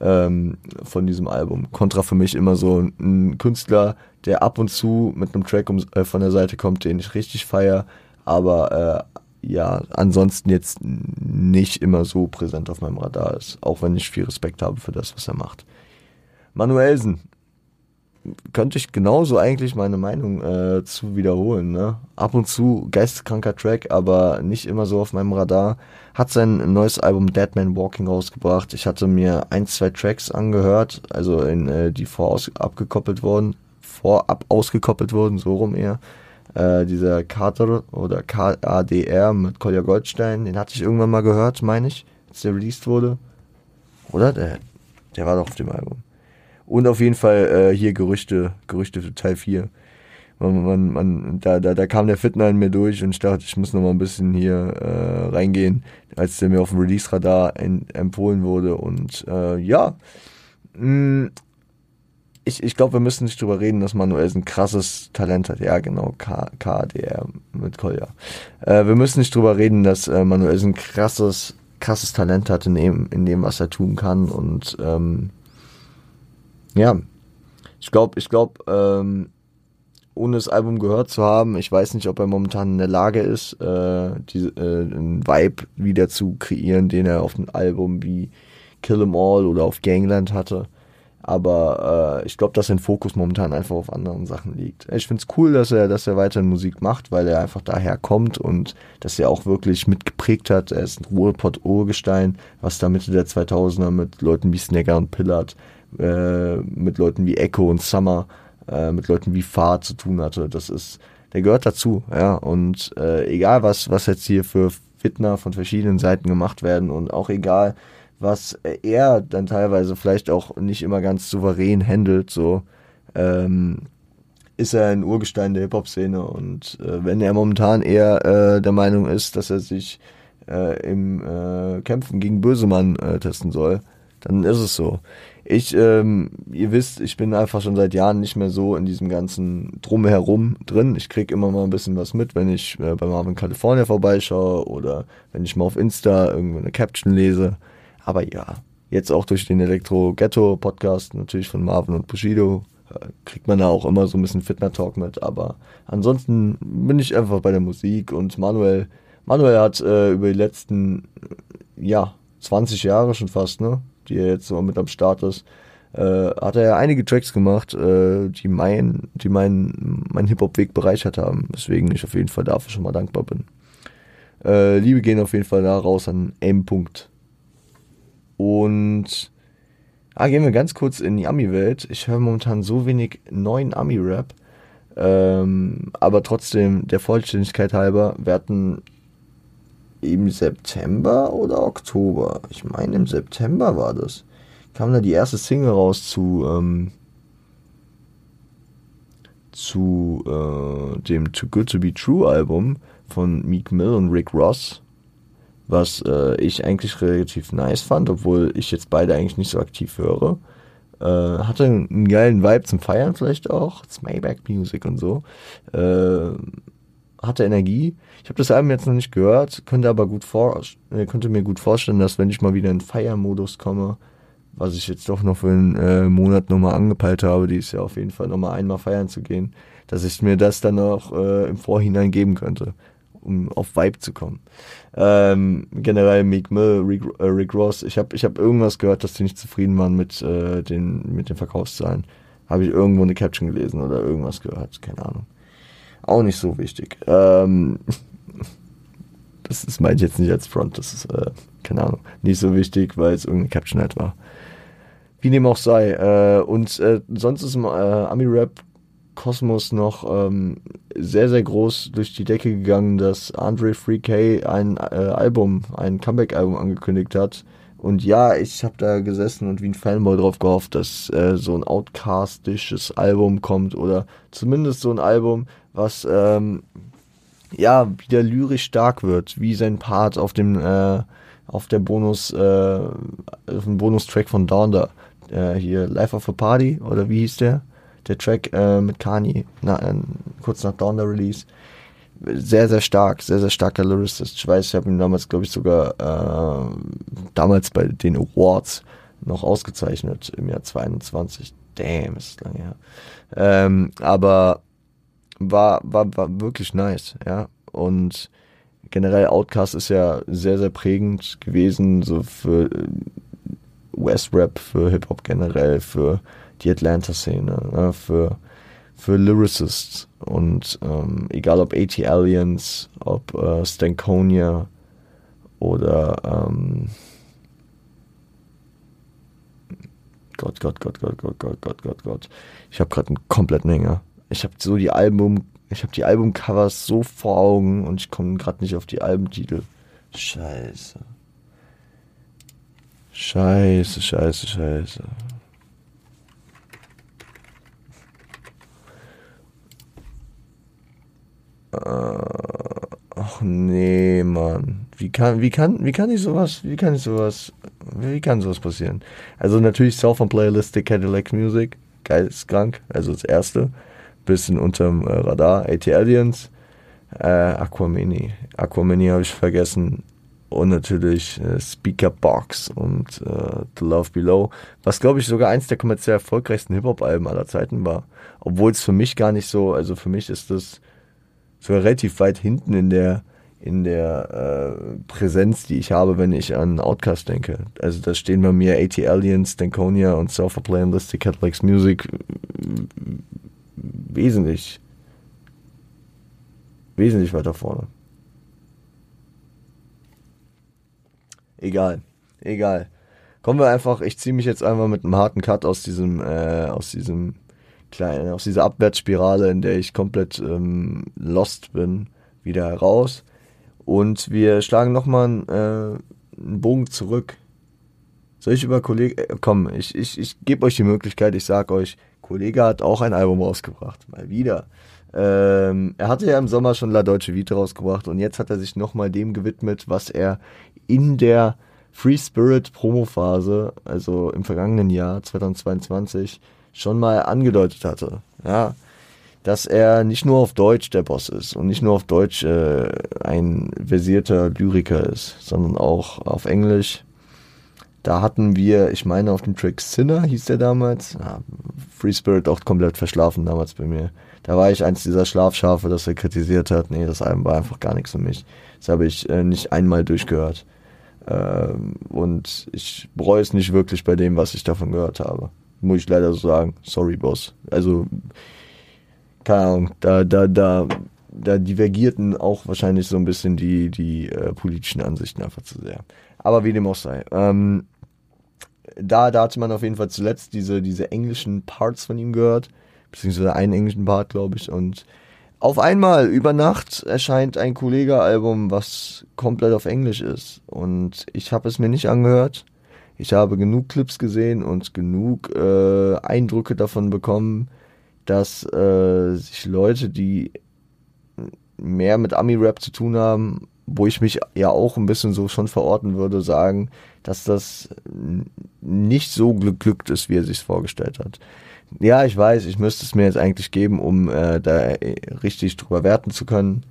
A: ähm, von diesem Album. Contra für mich immer so ein Künstler, der ab und zu mit einem Track um, äh, von der Seite kommt, den ich richtig feier, aber äh, ja, ansonsten jetzt nicht immer so präsent auf meinem Radar ist, auch wenn ich viel Respekt habe für das, was er macht. Manuelsen, könnte ich genauso eigentlich meine Meinung äh, zu wiederholen. Ne? Ab und zu geisteskranker Track, aber nicht immer so auf meinem Radar. Hat sein neues Album Dead Man Walking rausgebracht. Ich hatte mir ein, zwei Tracks angehört, also in, äh, die voraus abgekoppelt wurden, vorab ausgekoppelt wurden, so rum eher. Äh, dieser Kader oder KADR mit Kolja Goldstein, den hatte ich irgendwann mal gehört, meine ich, als der released wurde. Oder? Der, der war doch auf dem Album. Und auf jeden Fall äh, hier Gerüchte, Gerüchte für Teil 4. Man, man, man, da, da, da kam der Fitner in mir durch und ich dachte, ich muss noch mal ein bisschen hier äh, reingehen, als der mir auf dem Release-Radar empfohlen wurde. Und äh, ja, mh, mm, ich, ich glaube, wir müssen nicht drüber reden, dass Manuel ein krasses Talent hat. Ja, genau, K KDR mit Kolja. Äh, wir müssen nicht drüber reden, dass äh, Manuel ein krasses, krasses Talent hat in dem, in dem, was er tun kann. Und ähm, ja, ich glaube, ich glaube, ähm, ohne das Album gehört zu haben, ich weiß nicht, ob er momentan in der Lage ist, äh, die, äh, einen Vibe wieder zu kreieren, den er auf einem Album wie Kill 'Em All oder auf Gangland hatte. Aber äh, ich glaube, dass sein Fokus momentan einfach auf anderen Sachen liegt. Ich finde es cool, dass er, dass er weiterhin Musik macht, weil er einfach daher kommt und dass er auch wirklich mitgeprägt hat. Er ist ein Ruhrpott-Urgestein, was da Mitte der 2000er mit Leuten wie Snagger und Pillard äh, mit Leuten wie Echo und Summer, äh, mit Leuten wie Fahrt zu tun hatte. Das ist, der gehört dazu, ja. Und äh, egal was, was jetzt hier für Fitner von verschiedenen Seiten gemacht werden und auch egal, was er dann teilweise vielleicht auch nicht immer ganz souverän handelt, so, ähm, ist er ein Urgestein der Hip-Hop-Szene und äh, wenn er momentan eher äh, der Meinung ist, dass er sich äh, im äh, Kämpfen gegen Bösemann äh, testen soll, dann ist es so. Ich, ähm, ihr wisst, ich bin einfach schon seit Jahren nicht mehr so in diesem ganzen Drumherum drin. Ich krieg immer mal ein bisschen was mit, wenn ich äh, bei Marvin California vorbeischaue oder wenn ich mal auf Insta irgendwo eine Caption lese. Aber ja, jetzt auch durch den Elektro Ghetto Podcast natürlich von Marvin und Bushido äh, kriegt man da auch immer so ein bisschen Fitner Talk mit. Aber ansonsten bin ich einfach bei der Musik und Manuel, Manuel hat äh, über die letzten, ja, 20 Jahre schon fast, ne? Die jetzt so mit am Start ist, äh, hat er ja einige Tracks gemacht, äh, die mein, die mein, mein Hip-Hop-Weg bereichert haben, weswegen ich auf jeden Fall dafür schon mal dankbar bin. Äh, Liebe gehen auf jeden Fall da raus an M. -Punkt. Und ah, gehen wir ganz kurz in die Ami-Welt. Ich höre momentan so wenig neuen Ami-Rap. Ähm, aber trotzdem, der Vollständigkeit halber, wir hatten im September oder Oktober. Ich meine, im September war das. Kam da die erste Single raus zu, ähm, zu äh, dem Too Good to Be True Album von Meek Mill und Rick Ross, was äh, ich eigentlich relativ nice fand, obwohl ich jetzt beide eigentlich nicht so aktiv höre. Äh, hatte einen geilen Vibe zum Feiern vielleicht auch, das Maybach Music und so. Äh, hatte Energie. Ich habe das Album jetzt noch nicht gehört, könnte aber gut vor, äh, könnte mir gut vorstellen, dass wenn ich mal wieder in Feiermodus komme, was ich jetzt doch noch für einen äh, Monat nochmal angepeilt habe, die ist ja auf jeden Fall nochmal einmal feiern zu gehen, dass ich mir das dann auch äh, im Vorhinein geben könnte, um auf Vibe zu kommen. Ähm, generell Meek Mill, Rick, äh, Rick Ross, ich habe ich hab irgendwas gehört, dass die nicht zufrieden waren mit, äh, den, mit den Verkaufszahlen. Habe ich irgendwo eine Caption gelesen oder irgendwas gehört, keine Ahnung auch nicht so wichtig. Ähm, [LAUGHS] das, das meine ich jetzt nicht als Front, das ist, äh, keine Ahnung, nicht so wichtig, weil es irgendeine Caption halt war. Wie dem auch sei. Äh, und äh, sonst ist im äh, Ami-Rap Kosmos noch ähm, sehr, sehr groß durch die Decke gegangen, dass Andre 3K ein äh, Album, ein Comeback-Album angekündigt hat. Und ja, ich habe da gesessen und wie ein Fanboy drauf gehofft, dass äh, so ein outcastisches Album kommt oder zumindest so ein Album, was ähm, ja wieder lyrisch stark wird, wie sein Part auf dem äh, auf der Bonus äh, auf dem Bonustrack von Donda äh, hier Life of a Party oder wie hieß der? Der Track äh, mit Kanye na, äh, kurz nach Donda Release sehr sehr stark sehr sehr starker Lyricist. Ich weiß ich habe ihn damals glaube ich sogar äh, damals bei den Awards noch ausgezeichnet im Jahr 22 damn ist lange her. Ähm, aber war, war, war wirklich nice, ja. Und generell Outcast ist ja sehr, sehr prägend gewesen, so für äh, West-Rap, für Hip-Hop generell, für die Atlanta-Szene, ne, für, für Lyricists. Und ähm, egal ob AT Aliens, ob äh, Stankonia oder ähm, Gott, Gott, Gott, Gott, Gott, Gott, Gott, Gott, Gott. Ich habe gerade einen kompletten Hänger ich habe so die Album, ich habe die Albumcovers so vor Augen und ich komme gerade nicht auf die Albumtitel. Scheiße. Scheiße, scheiße, scheiße. Äh, ach nee, Mann. Wie kann, wie kann, wie kann ich sowas, wie kann ich sowas, wie kann sowas passieren? Also natürlich South on Playlist Cadillac Music, geisteskrank, also das erste bisschen unterm äh, Radar. AT Aliens, äh, Aquamini. Aquamini habe ich vergessen. Und natürlich äh, Speaker Box und äh, The Love Below, was glaube ich sogar eins der kommerziell erfolgreichsten Hip-Hop-Alben aller Zeiten war. Obwohl es für mich gar nicht so, also für mich ist das sogar relativ weit hinten in der in der äh, Präsenz, die ich habe, wenn ich an Outcast denke. Also da stehen bei mir AT Aliens, Danconia und Self Play and Listic Cadillacs Music wesentlich, wesentlich weiter vorne. Egal, egal. Kommen wir einfach, ich ziehe mich jetzt einfach mit einem harten Cut aus diesem, äh, aus diesem kleinen, aus dieser Abwärtsspirale, in der ich komplett ähm, lost bin, wieder heraus. Und wir schlagen nochmal äh, einen Bogen zurück Soll ich über Kollege, äh, komm, ich, ich, ich gebe euch die Möglichkeit, ich sag euch, Kollege hat auch ein Album rausgebracht, mal wieder. Ähm, er hatte ja im Sommer schon La Deutsche Vita rausgebracht und jetzt hat er sich nochmal dem gewidmet, was er in der Free Spirit Promo-Phase, also im vergangenen Jahr 2022, schon mal angedeutet hatte. Ja, dass er nicht nur auf Deutsch der Boss ist und nicht nur auf Deutsch äh, ein versierter Lyriker ist, sondern auch auf Englisch. Da hatten wir, ich meine, auf dem Track Sinner hieß der damals. Ja, Free Spirit auch komplett verschlafen damals bei mir. Da war ich eins dieser Schlafschafe, das er kritisiert hat. Nee, das Album war einfach gar nichts für mich. Das habe ich äh, nicht einmal durchgehört. Ähm, und ich bereue es nicht wirklich bei dem, was ich davon gehört habe. Muss ich leider so sagen. Sorry, Boss. Also, keine Ahnung, da, da, da, da divergierten auch wahrscheinlich so ein bisschen die, die äh, politischen Ansichten einfach zu sehr. Aber wie dem auch sei. Ähm, da, da hatte man auf jeden Fall zuletzt diese, diese englischen Parts von ihm gehört beziehungsweise einen englischen Part, glaube ich. Und auf einmal über Nacht erscheint ein Kollege-Album, was komplett auf Englisch ist. Und ich habe es mir nicht angehört. Ich habe genug Clips gesehen und genug äh, Eindrücke davon bekommen, dass äh, sich Leute, die mehr mit Ami-Rap zu tun haben, wo ich mich ja auch ein bisschen so schon verorten würde, sagen, dass das nicht so geglückt ist, wie er sich vorgestellt hat. Ja, ich weiß, ich müsste es mir jetzt eigentlich geben, um äh, da richtig drüber werten zu können.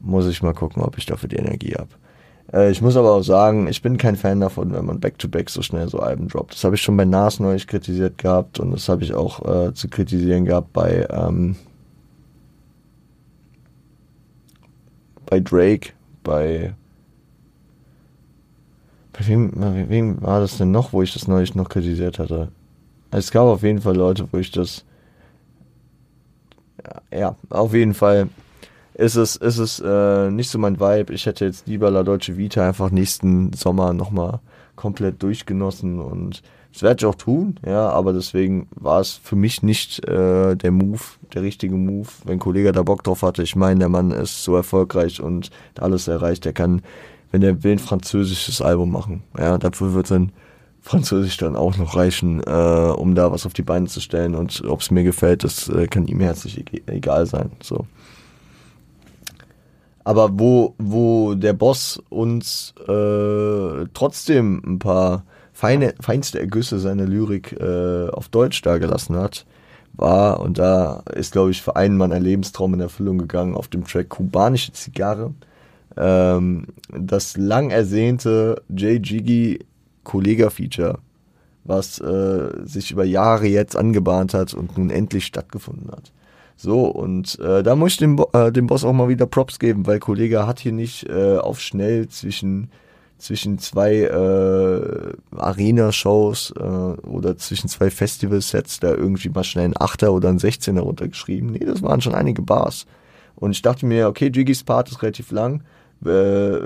A: Muss ich mal gucken, ob ich dafür die Energie habe. Äh, ich muss aber auch sagen, ich bin kein Fan davon, wenn man back-to-back -back so schnell so Alben droppt. Das habe ich schon bei Nas neulich kritisiert gehabt und das habe ich auch äh, zu kritisieren gehabt bei, ähm, bei Drake, bei bei wem, bei wem war das denn noch, wo ich das neulich noch kritisiert hatte? Es gab auf jeden Fall Leute, wo ich das. Ja, auf jeden Fall ist es, ist es äh, nicht so mein Vibe. Ich hätte jetzt lieber La Deutsche Vita einfach nächsten Sommer nochmal komplett durchgenossen und das werde ich auch tun, ja, aber deswegen war es für mich nicht äh, der Move, der richtige Move, wenn ein Kollege da Bock drauf hatte. Ich meine, der Mann ist so erfolgreich und alles erreicht. Der kann, wenn er will, ein französisches Album machen. Ja, dafür wird sein Französisch dann auch noch reichen, äh, um da was auf die Beine zu stellen. Und ob es mir gefällt, das äh, kann ihm herzlich egal sein. So. Aber wo, wo der Boss uns äh, trotzdem ein paar feine, feinste Ergüsse seiner Lyrik äh, auf Deutsch dargelassen hat, war, und da ist, glaube ich, für einen Mann ein Lebenstraum in Erfüllung gegangen, auf dem Track Kubanische Zigarre. Ähm, das lang ersehnte J. Jiggy Kollega-Feature, was äh, sich über Jahre jetzt angebahnt hat und nun endlich stattgefunden hat. So, und äh, da muss ich dem, äh, dem Boss auch mal wieder Props geben, weil Kollege hat hier nicht äh, auf schnell zwischen, zwischen zwei äh, Arena-Shows äh, oder zwischen zwei Festival-Sets da irgendwie mal schnell ein Achter oder ein Sechzehner runtergeschrieben. Nee, das waren schon einige Bars. Und ich dachte mir, okay, Jiggys Part ist relativ lang, äh,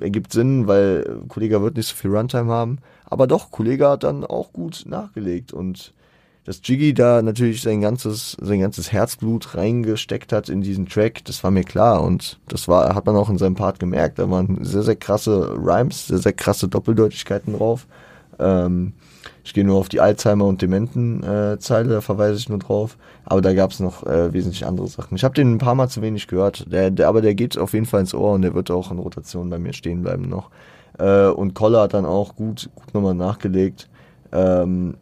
A: ergibt Sinn, weil Kollege wird nicht so viel Runtime haben. Aber doch, Kollege hat dann auch gut nachgelegt und dass Jiggy da natürlich sein ganzes, sein ganzes Herzblut reingesteckt hat in diesen Track, das war mir klar und das war, hat man auch in seinem Part gemerkt. Da waren sehr, sehr krasse Rhymes, sehr, sehr krasse Doppeldeutigkeiten drauf. Ähm, ich gehe nur auf die Alzheimer- und Dementen-Zeile, äh, da verweise ich nur drauf. Aber da gab es noch äh, wesentlich andere Sachen. Ich habe den ein paar Mal zu wenig gehört, der, der, aber der geht auf jeden Fall ins Ohr und der wird auch in Rotation bei mir stehen bleiben noch. Äh, und Koller hat dann auch gut, gut nochmal nachgelegt. Ähm,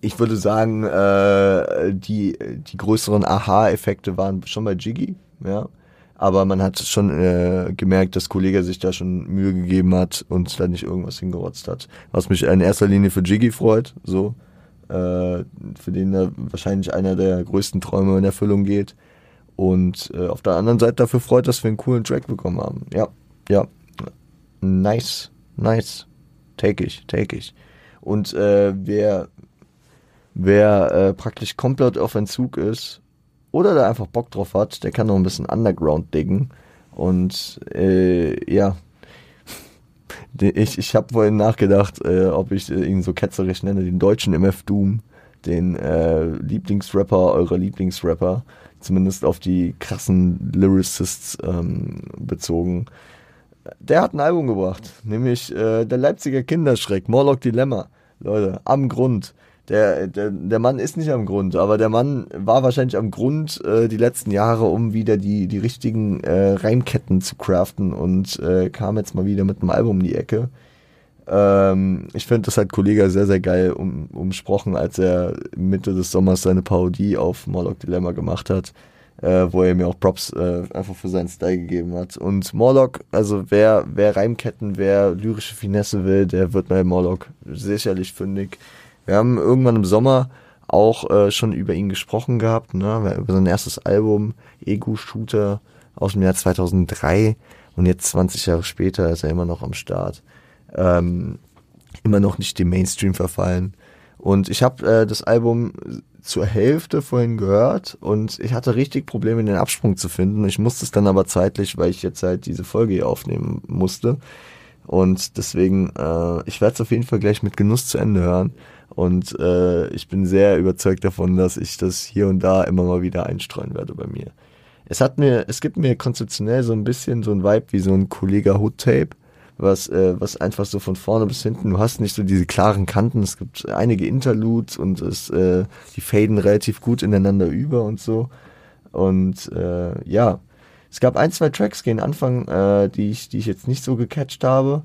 A: ich würde sagen, äh, die, die größeren Aha-Effekte waren schon bei Jiggy, ja aber man hat schon äh, gemerkt, dass Kollege sich da schon Mühe gegeben hat und da nicht irgendwas hingerotzt hat. Was mich in erster Linie für Jiggy freut, so, äh, für den da wahrscheinlich einer der größten Träume in Erfüllung geht. Und äh, auf der anderen Seite dafür freut, dass wir einen coolen Track bekommen haben. Ja, ja. Nice, nice. Take ich, take ich. Und äh, wer, wer äh, praktisch komplett auf Entzug ist oder da einfach Bock drauf hat, der kann noch ein bisschen Underground diggen. Und äh, ja, [LAUGHS] ich, ich habe vorhin nachgedacht, äh, ob ich ihn so ketzerisch nenne, den deutschen MF Doom, den äh, Lieblingsrapper eurer Lieblingsrapper, zumindest auf die krassen Lyricists ähm, bezogen. der hat ein Album gebracht, nämlich äh, der Leipziger Kinderschreck, Morlock Dilemma. Leute, am Grund. Der, der, der Mann ist nicht am Grund, aber der Mann war wahrscheinlich am Grund äh, die letzten Jahre, um wieder die, die richtigen äh, Reimketten zu craften und äh, kam jetzt mal wieder mit einem Album um die Ecke. Ähm, ich finde, das hat Kollege sehr, sehr geil um, umsprochen, als er Mitte des Sommers seine Parodie auf Morlock Dilemma gemacht hat äh, wo er mir auch Props äh, einfach für seinen Style gegeben hat. Und Morlock, also wer, wer Reimketten, wer lyrische Finesse will, der wird bei Morlock sicherlich fündig. Wir haben irgendwann im Sommer auch äh, schon über ihn gesprochen gehabt, ne? über sein erstes Album, Ego Shooter aus dem Jahr 2003 und jetzt 20 Jahre später ist er immer noch am Start. Ähm, immer noch nicht dem Mainstream verfallen. Und ich habe äh, das Album zur Hälfte vorhin gehört und ich hatte richtig Probleme, den Absprung zu finden. Ich musste es dann aber zeitlich, weil ich jetzt halt diese Folge hier aufnehmen musste. Und deswegen, äh, ich werde es auf jeden Fall gleich mit Genuss zu Ende hören. Und äh, ich bin sehr überzeugt davon, dass ich das hier und da immer mal wieder einstreuen werde bei mir. Es hat mir, es gibt mir konzeptionell so ein bisschen so ein Vibe wie so ein Kollega Hood Tape was, äh, was einfach so von vorne bis hinten, du hast nicht so diese klaren Kanten, es gibt einige Interludes und es, äh, die faden relativ gut ineinander über und so. Und äh, ja, es gab ein, zwei Tracks gegen Anfang, äh, die, ich, die ich jetzt nicht so gecatcht habe.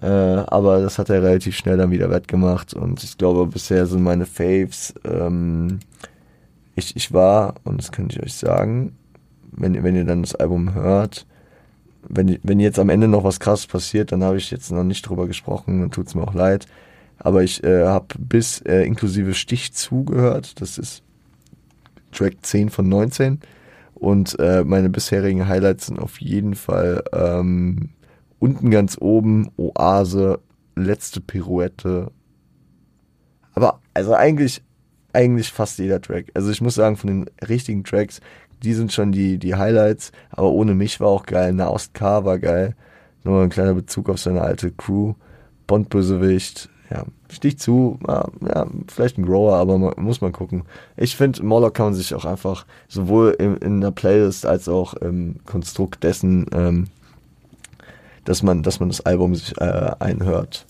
A: Äh, aber das hat er relativ schnell dann wieder wettgemacht und ich glaube bisher sind meine Faves. Ähm, ich, ich war, und das kann ich euch sagen, wenn, wenn ihr dann das Album hört, wenn, wenn jetzt am Ende noch was krasses passiert, dann habe ich jetzt noch nicht drüber gesprochen, dann tut's mir auch leid. Aber ich äh, habe bis äh, inklusive Stich zugehört. Das ist Track 10 von 19. Und äh, meine bisherigen Highlights sind auf jeden Fall ähm, unten ganz oben Oase, letzte Pirouette. Aber also eigentlich, eigentlich fast jeder Track. Also ich muss sagen, von den richtigen Tracks die sind schon die, die Highlights. Aber ohne mich war auch geil. Naost K war geil. Nur ein kleiner Bezug auf seine alte Crew. Bond-Bösewicht. Ja, stich zu. Ja, vielleicht ein Grower, aber muss man gucken. Ich finde, Morlock kann man sich auch einfach sowohl in, in der Playlist als auch im Konstrukt dessen, ähm, dass man, dass man das Album sich äh, einhört,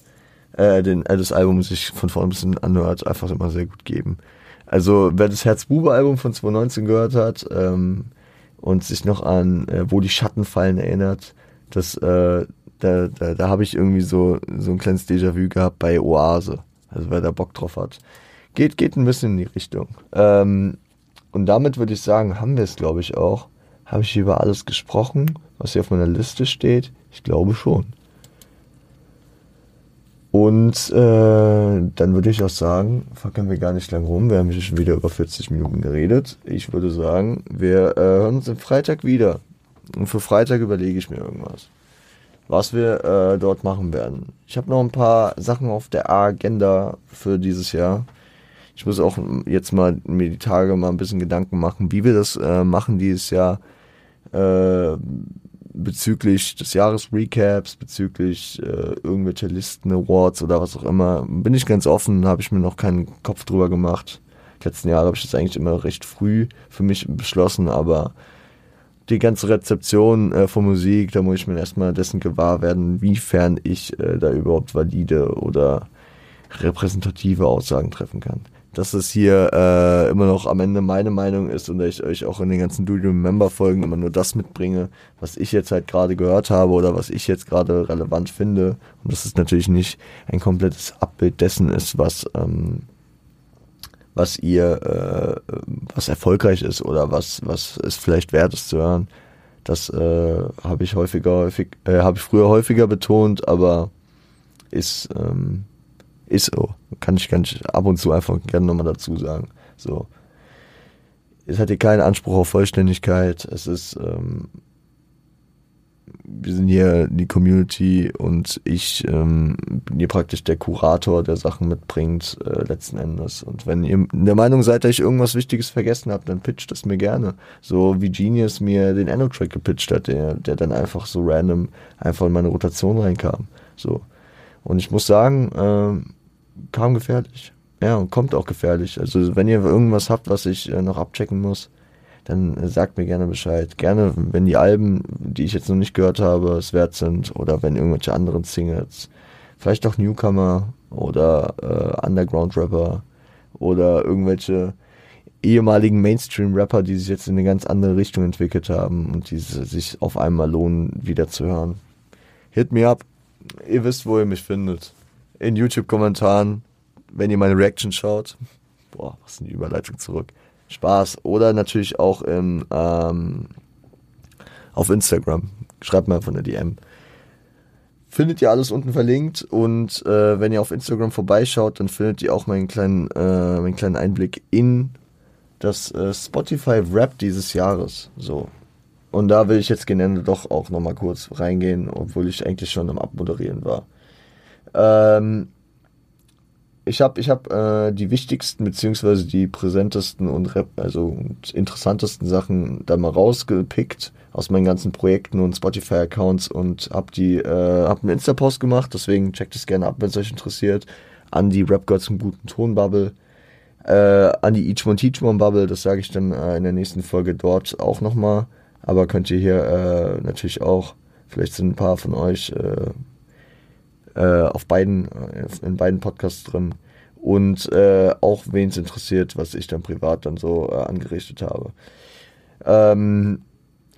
A: äh, den, äh, das Album sich von vorn bis hinten anhört, einfach immer sehr gut geben. Also wer das Herzbube-Album von 2019 gehört hat ähm, und sich noch an äh, Wo die Schatten fallen erinnert, das, äh, da, da, da habe ich irgendwie so, so ein kleines Déjà-vu gehabt bei Oase. Also wer da Bock drauf hat. Geht, geht ein bisschen in die Richtung. Ähm, und damit würde ich sagen, haben wir es, glaube ich, auch. Habe ich über alles gesprochen, was hier auf meiner Liste steht? Ich glaube schon. Und äh, dann würde ich auch sagen, fackeln wir gar nicht lang rum. Wir haben schon wieder über 40 Minuten geredet. Ich würde sagen, wir äh, hören uns am Freitag wieder. Und für Freitag überlege ich mir irgendwas, was wir äh, dort machen werden. Ich habe noch ein paar Sachen auf der Agenda für dieses Jahr. Ich muss auch jetzt mal mir die Tage mal ein bisschen Gedanken machen, wie wir das äh, machen dieses Jahr. Bezüglich des Jahresrecaps, bezüglich äh, irgendwelche Listen, Awards oder was auch immer, bin ich ganz offen, habe ich mir noch keinen Kopf drüber gemacht. Die letzten Jahre habe ich das eigentlich immer recht früh für mich beschlossen, aber die ganze Rezeption äh, von Musik, da muss ich mir erstmal dessen gewahr werden, wiefern ich äh, da überhaupt valide oder repräsentative Aussagen treffen kann dass es hier äh, immer noch am Ende meine Meinung ist und ich euch auch in den ganzen Do You Remember Folgen immer nur das mitbringe, was ich jetzt halt gerade gehört habe oder was ich jetzt gerade relevant finde. Und dass es natürlich nicht ein komplettes Abbild dessen ist, was, ähm, was ihr, äh, was erfolgreich ist oder was, was es vielleicht wert ist zu hören. Das äh, habe ich häufiger, häufig, äh, habe ich früher häufiger betont, aber ist ähm, ist so. Kann ich, ich ab und zu einfach gerne nochmal dazu sagen. So. Es hat hier keinen Anspruch auf Vollständigkeit. Es ist, ähm, wir sind hier die Community und ich ähm, bin hier praktisch der Kurator, der Sachen mitbringt, äh, letzten Endes. Und wenn ihr der Meinung seid, dass ich irgendwas Wichtiges vergessen habe, dann pitcht es mir gerne. So wie Genius mir den Enno-Track gepitcht hat, der, der dann einfach so random einfach in meine Rotation reinkam. So. Und ich muss sagen, ähm, kam gefährlich. Ja, und kommt auch gefährlich. Also wenn ihr irgendwas habt, was ich äh, noch abchecken muss, dann äh, sagt mir gerne Bescheid. Gerne, wenn die Alben, die ich jetzt noch nicht gehört habe, es wert sind oder wenn irgendwelche anderen Singles, vielleicht auch Newcomer oder äh, Underground-Rapper oder irgendwelche ehemaligen Mainstream-Rapper, die sich jetzt in eine ganz andere Richtung entwickelt haben und die sich auf einmal lohnen, wieder zu hören. Hit me up. Ihr wisst, wo ihr mich findet. In YouTube-Kommentaren, wenn ihr meine Reaction schaut. Boah, was ist eine Überleitung zurück. Spaß. Oder natürlich auch im, ähm, auf Instagram. Schreibt mal von der DM. Findet ihr alles unten verlinkt und äh, wenn ihr auf Instagram vorbeischaut, dann findet ihr auch meinen kleinen, äh, meinen kleinen Einblick in das äh, Spotify Rap dieses Jahres. So. Und da will ich jetzt gerne doch auch nochmal kurz reingehen, obwohl ich eigentlich schon am Abmoderieren war. Ähm, ich habe ich hab, äh, die wichtigsten beziehungsweise die präsentesten und also und interessantesten Sachen da mal rausgepickt aus meinen ganzen Projekten und Spotify Accounts und habe die äh, hab einen Insta Post gemacht, deswegen checkt es gerne ab, wenn es euch interessiert. An die Rap Girls im guten Ton Bubble, äh, an die Each One Teach One Bubble, das sage ich dann äh, in der nächsten Folge dort auch nochmal, aber könnt ihr hier äh, natürlich auch, vielleicht sind ein paar von euch äh, äh, auf beiden, äh, in beiden Podcasts drin. Und äh, auch wen es interessiert, was ich dann privat dann so äh, angerichtet habe. Ähm,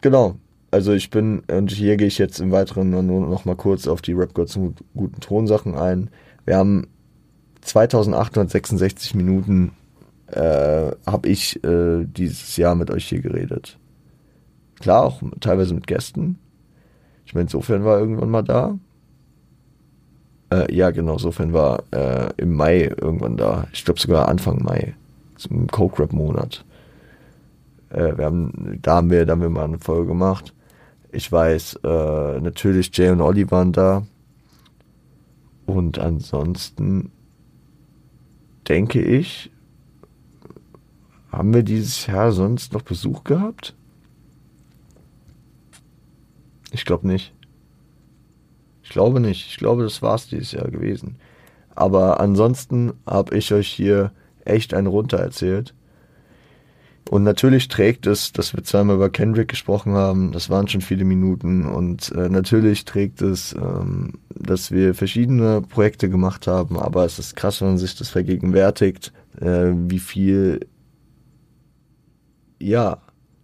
A: genau. Also ich bin, und hier gehe ich jetzt im Weiteren nur noch mal kurz auf die Rap Gods guten Tonsachen ein. Wir haben 2866 Minuten äh, habe ich äh, dieses Jahr mit euch hier geredet. Klar, auch teilweise mit Gästen. Ich meine, insofern war irgendwann mal da. Äh, ja, genau, sofern war äh, im Mai irgendwann da. Ich glaube sogar Anfang Mai. Zum Coke Rap Monat. Äh, wir haben, da haben wir, da haben wir mal eine Folge gemacht. Ich weiß, äh, natürlich Jay und Olli waren da. Und ansonsten denke ich, haben wir dieses Jahr sonst noch Besuch gehabt? Ich glaube nicht. Ich glaube nicht. Ich glaube, das war es dieses Jahr gewesen. Aber ansonsten habe ich euch hier echt einen runter erzählt. Und natürlich trägt es, dass wir zweimal über Kendrick gesprochen haben, das waren schon viele Minuten. Und äh, natürlich trägt es, ähm, dass wir verschiedene Projekte gemacht haben, aber es ist krass, wenn man sich das vergegenwärtigt, äh, wie viel, ja,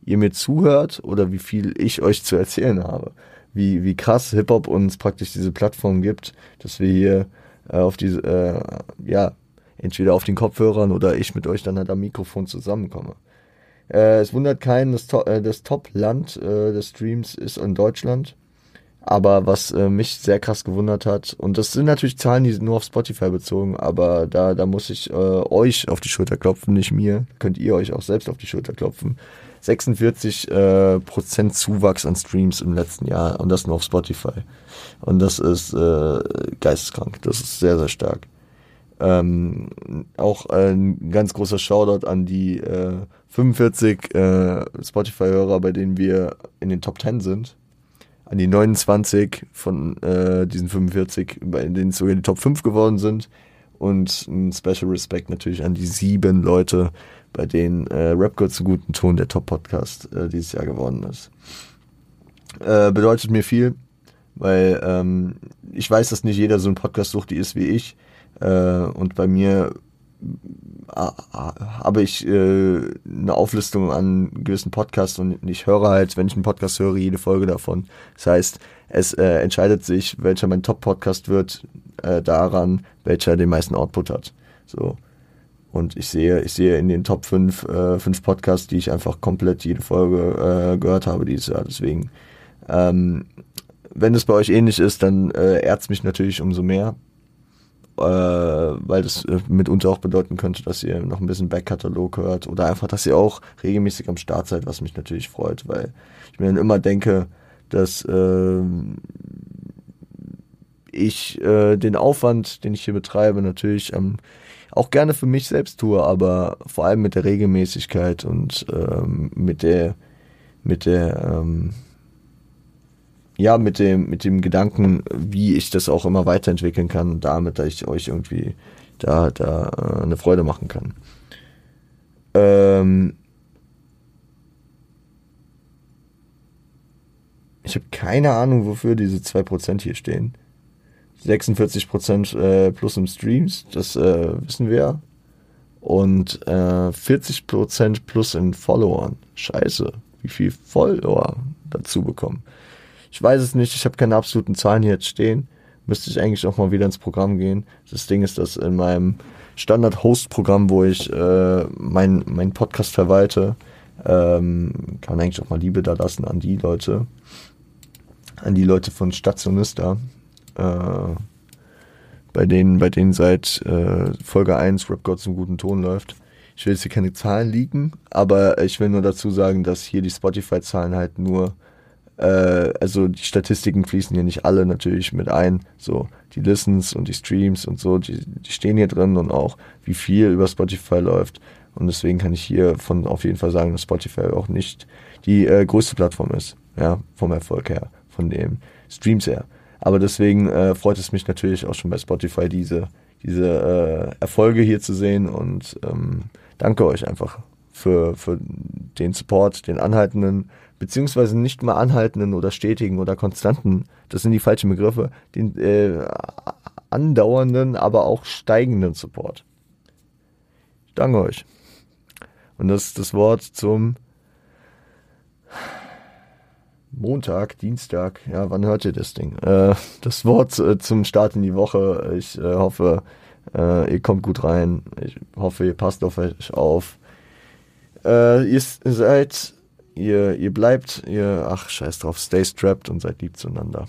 A: ihr mir zuhört oder wie viel ich euch zu erzählen habe wie, wie krass Hip-Hop uns praktisch diese Plattform gibt, dass wir hier äh, auf diese, äh, ja, entweder auf den Kopfhörern oder ich mit euch dann halt am Mikrofon zusammenkomme. Äh, es wundert keinen, das, to äh, das Top-Land äh, des Streams ist in Deutschland. Aber was äh, mich sehr krass gewundert hat, und das sind natürlich Zahlen, die sind nur auf Spotify bezogen, aber da, da muss ich euch auf die Schulter klopfen, nicht mir. Könnt ihr euch auch selbst auf die Schulter klopfen. 46 äh, Prozent Zuwachs an Streams im letzten Jahr und das nur auf Spotify. Und das ist äh, geisteskrank. Das ist sehr, sehr stark. Ähm, auch ein ganz großer Shoutout an die äh, 45 äh, Spotify-Hörer, bei denen wir in den Top 10 sind. An die 29 von äh, diesen 45, bei denen sogar die Top 5 geworden sind. Und ein Special Respect natürlich an die sieben Leute, bei denen äh, Rap einen guten Ton der Top-Podcast äh, dieses Jahr geworden ist. Äh, bedeutet mir viel, weil ähm, ich weiß, dass nicht jeder so ein Podcast sucht, die ist wie ich. Äh, und bei mir habe ich äh, eine Auflistung an gewissen Podcasts und ich höre halt, wenn ich einen Podcast höre, jede Folge davon. Das heißt, es äh, entscheidet sich, welcher mein Top-Podcast wird, äh, daran, welcher den meisten Output hat. So. Und ich sehe, ich sehe in den Top 5, äh, 5 Podcasts, die ich einfach komplett jede Folge äh, gehört habe dieses Jahr. Deswegen, ähm, wenn es bei euch ähnlich ist, dann äh, ehrt mich natürlich umso mehr. Äh, weil das äh, mitunter auch bedeuten könnte, dass ihr noch ein bisschen Backkatalog hört oder einfach, dass ihr auch regelmäßig am Start seid, was mich natürlich freut, weil ich mir dann immer denke, dass äh, ich äh, den Aufwand, den ich hier betreibe, natürlich am auch gerne für mich selbst tue, aber vor allem mit der Regelmäßigkeit und ähm, mit der, mit der, ähm, ja, mit dem, mit dem Gedanken, wie ich das auch immer weiterentwickeln kann, damit, dass ich euch irgendwie da, da äh, eine Freude machen kann. Ähm, Ich habe keine Ahnung, wofür diese 2% hier stehen. 46% äh, plus im Streams, das äh, wissen wir. Und äh, 40% plus in Followern. Scheiße, wie viel Follower dazu bekommen. Ich weiß es nicht, ich habe keine absoluten Zahlen hier jetzt stehen. Müsste ich eigentlich auch mal wieder ins Programm gehen. Das Ding ist, dass in meinem Standard-Host-Programm, wo ich äh, mein, mein Podcast verwalte, ähm, kann man eigentlich auch mal Liebe da lassen an die Leute, an die Leute von Stationista, äh, bei denen, bei denen seit äh, Folge 1 Rap God zum guten Ton läuft. Ich will jetzt hier keine Zahlen liegen, aber ich will nur dazu sagen, dass hier die Spotify-Zahlen halt nur, äh, also die Statistiken fließen hier nicht alle natürlich mit ein. So, die Listens und die Streams und so, die, die stehen hier drin und auch wie viel über Spotify läuft. Und deswegen kann ich hier von auf jeden Fall sagen, dass Spotify auch nicht die äh, größte Plattform ist, ja, vom Erfolg her, von dem Streams her. Aber deswegen äh, freut es mich natürlich auch schon bei Spotify, diese, diese äh, Erfolge hier zu sehen und ähm, danke euch einfach für, für den Support, den anhaltenden, beziehungsweise nicht mal anhaltenden oder stetigen oder konstanten, das sind die falschen Begriffe, den äh, andauernden, aber auch steigenden Support. Ich danke euch. Und das ist das Wort zum Montag, Dienstag, ja, wann hört ihr das Ding? Äh, das Wort äh, zum Start in die Woche. Ich äh, hoffe, äh, ihr kommt gut rein. Ich hoffe, ihr passt auf euch auf. Äh, ihr seid, ihr, ihr bleibt, ihr, ach, scheiß drauf, stay strapped und seid lieb zueinander.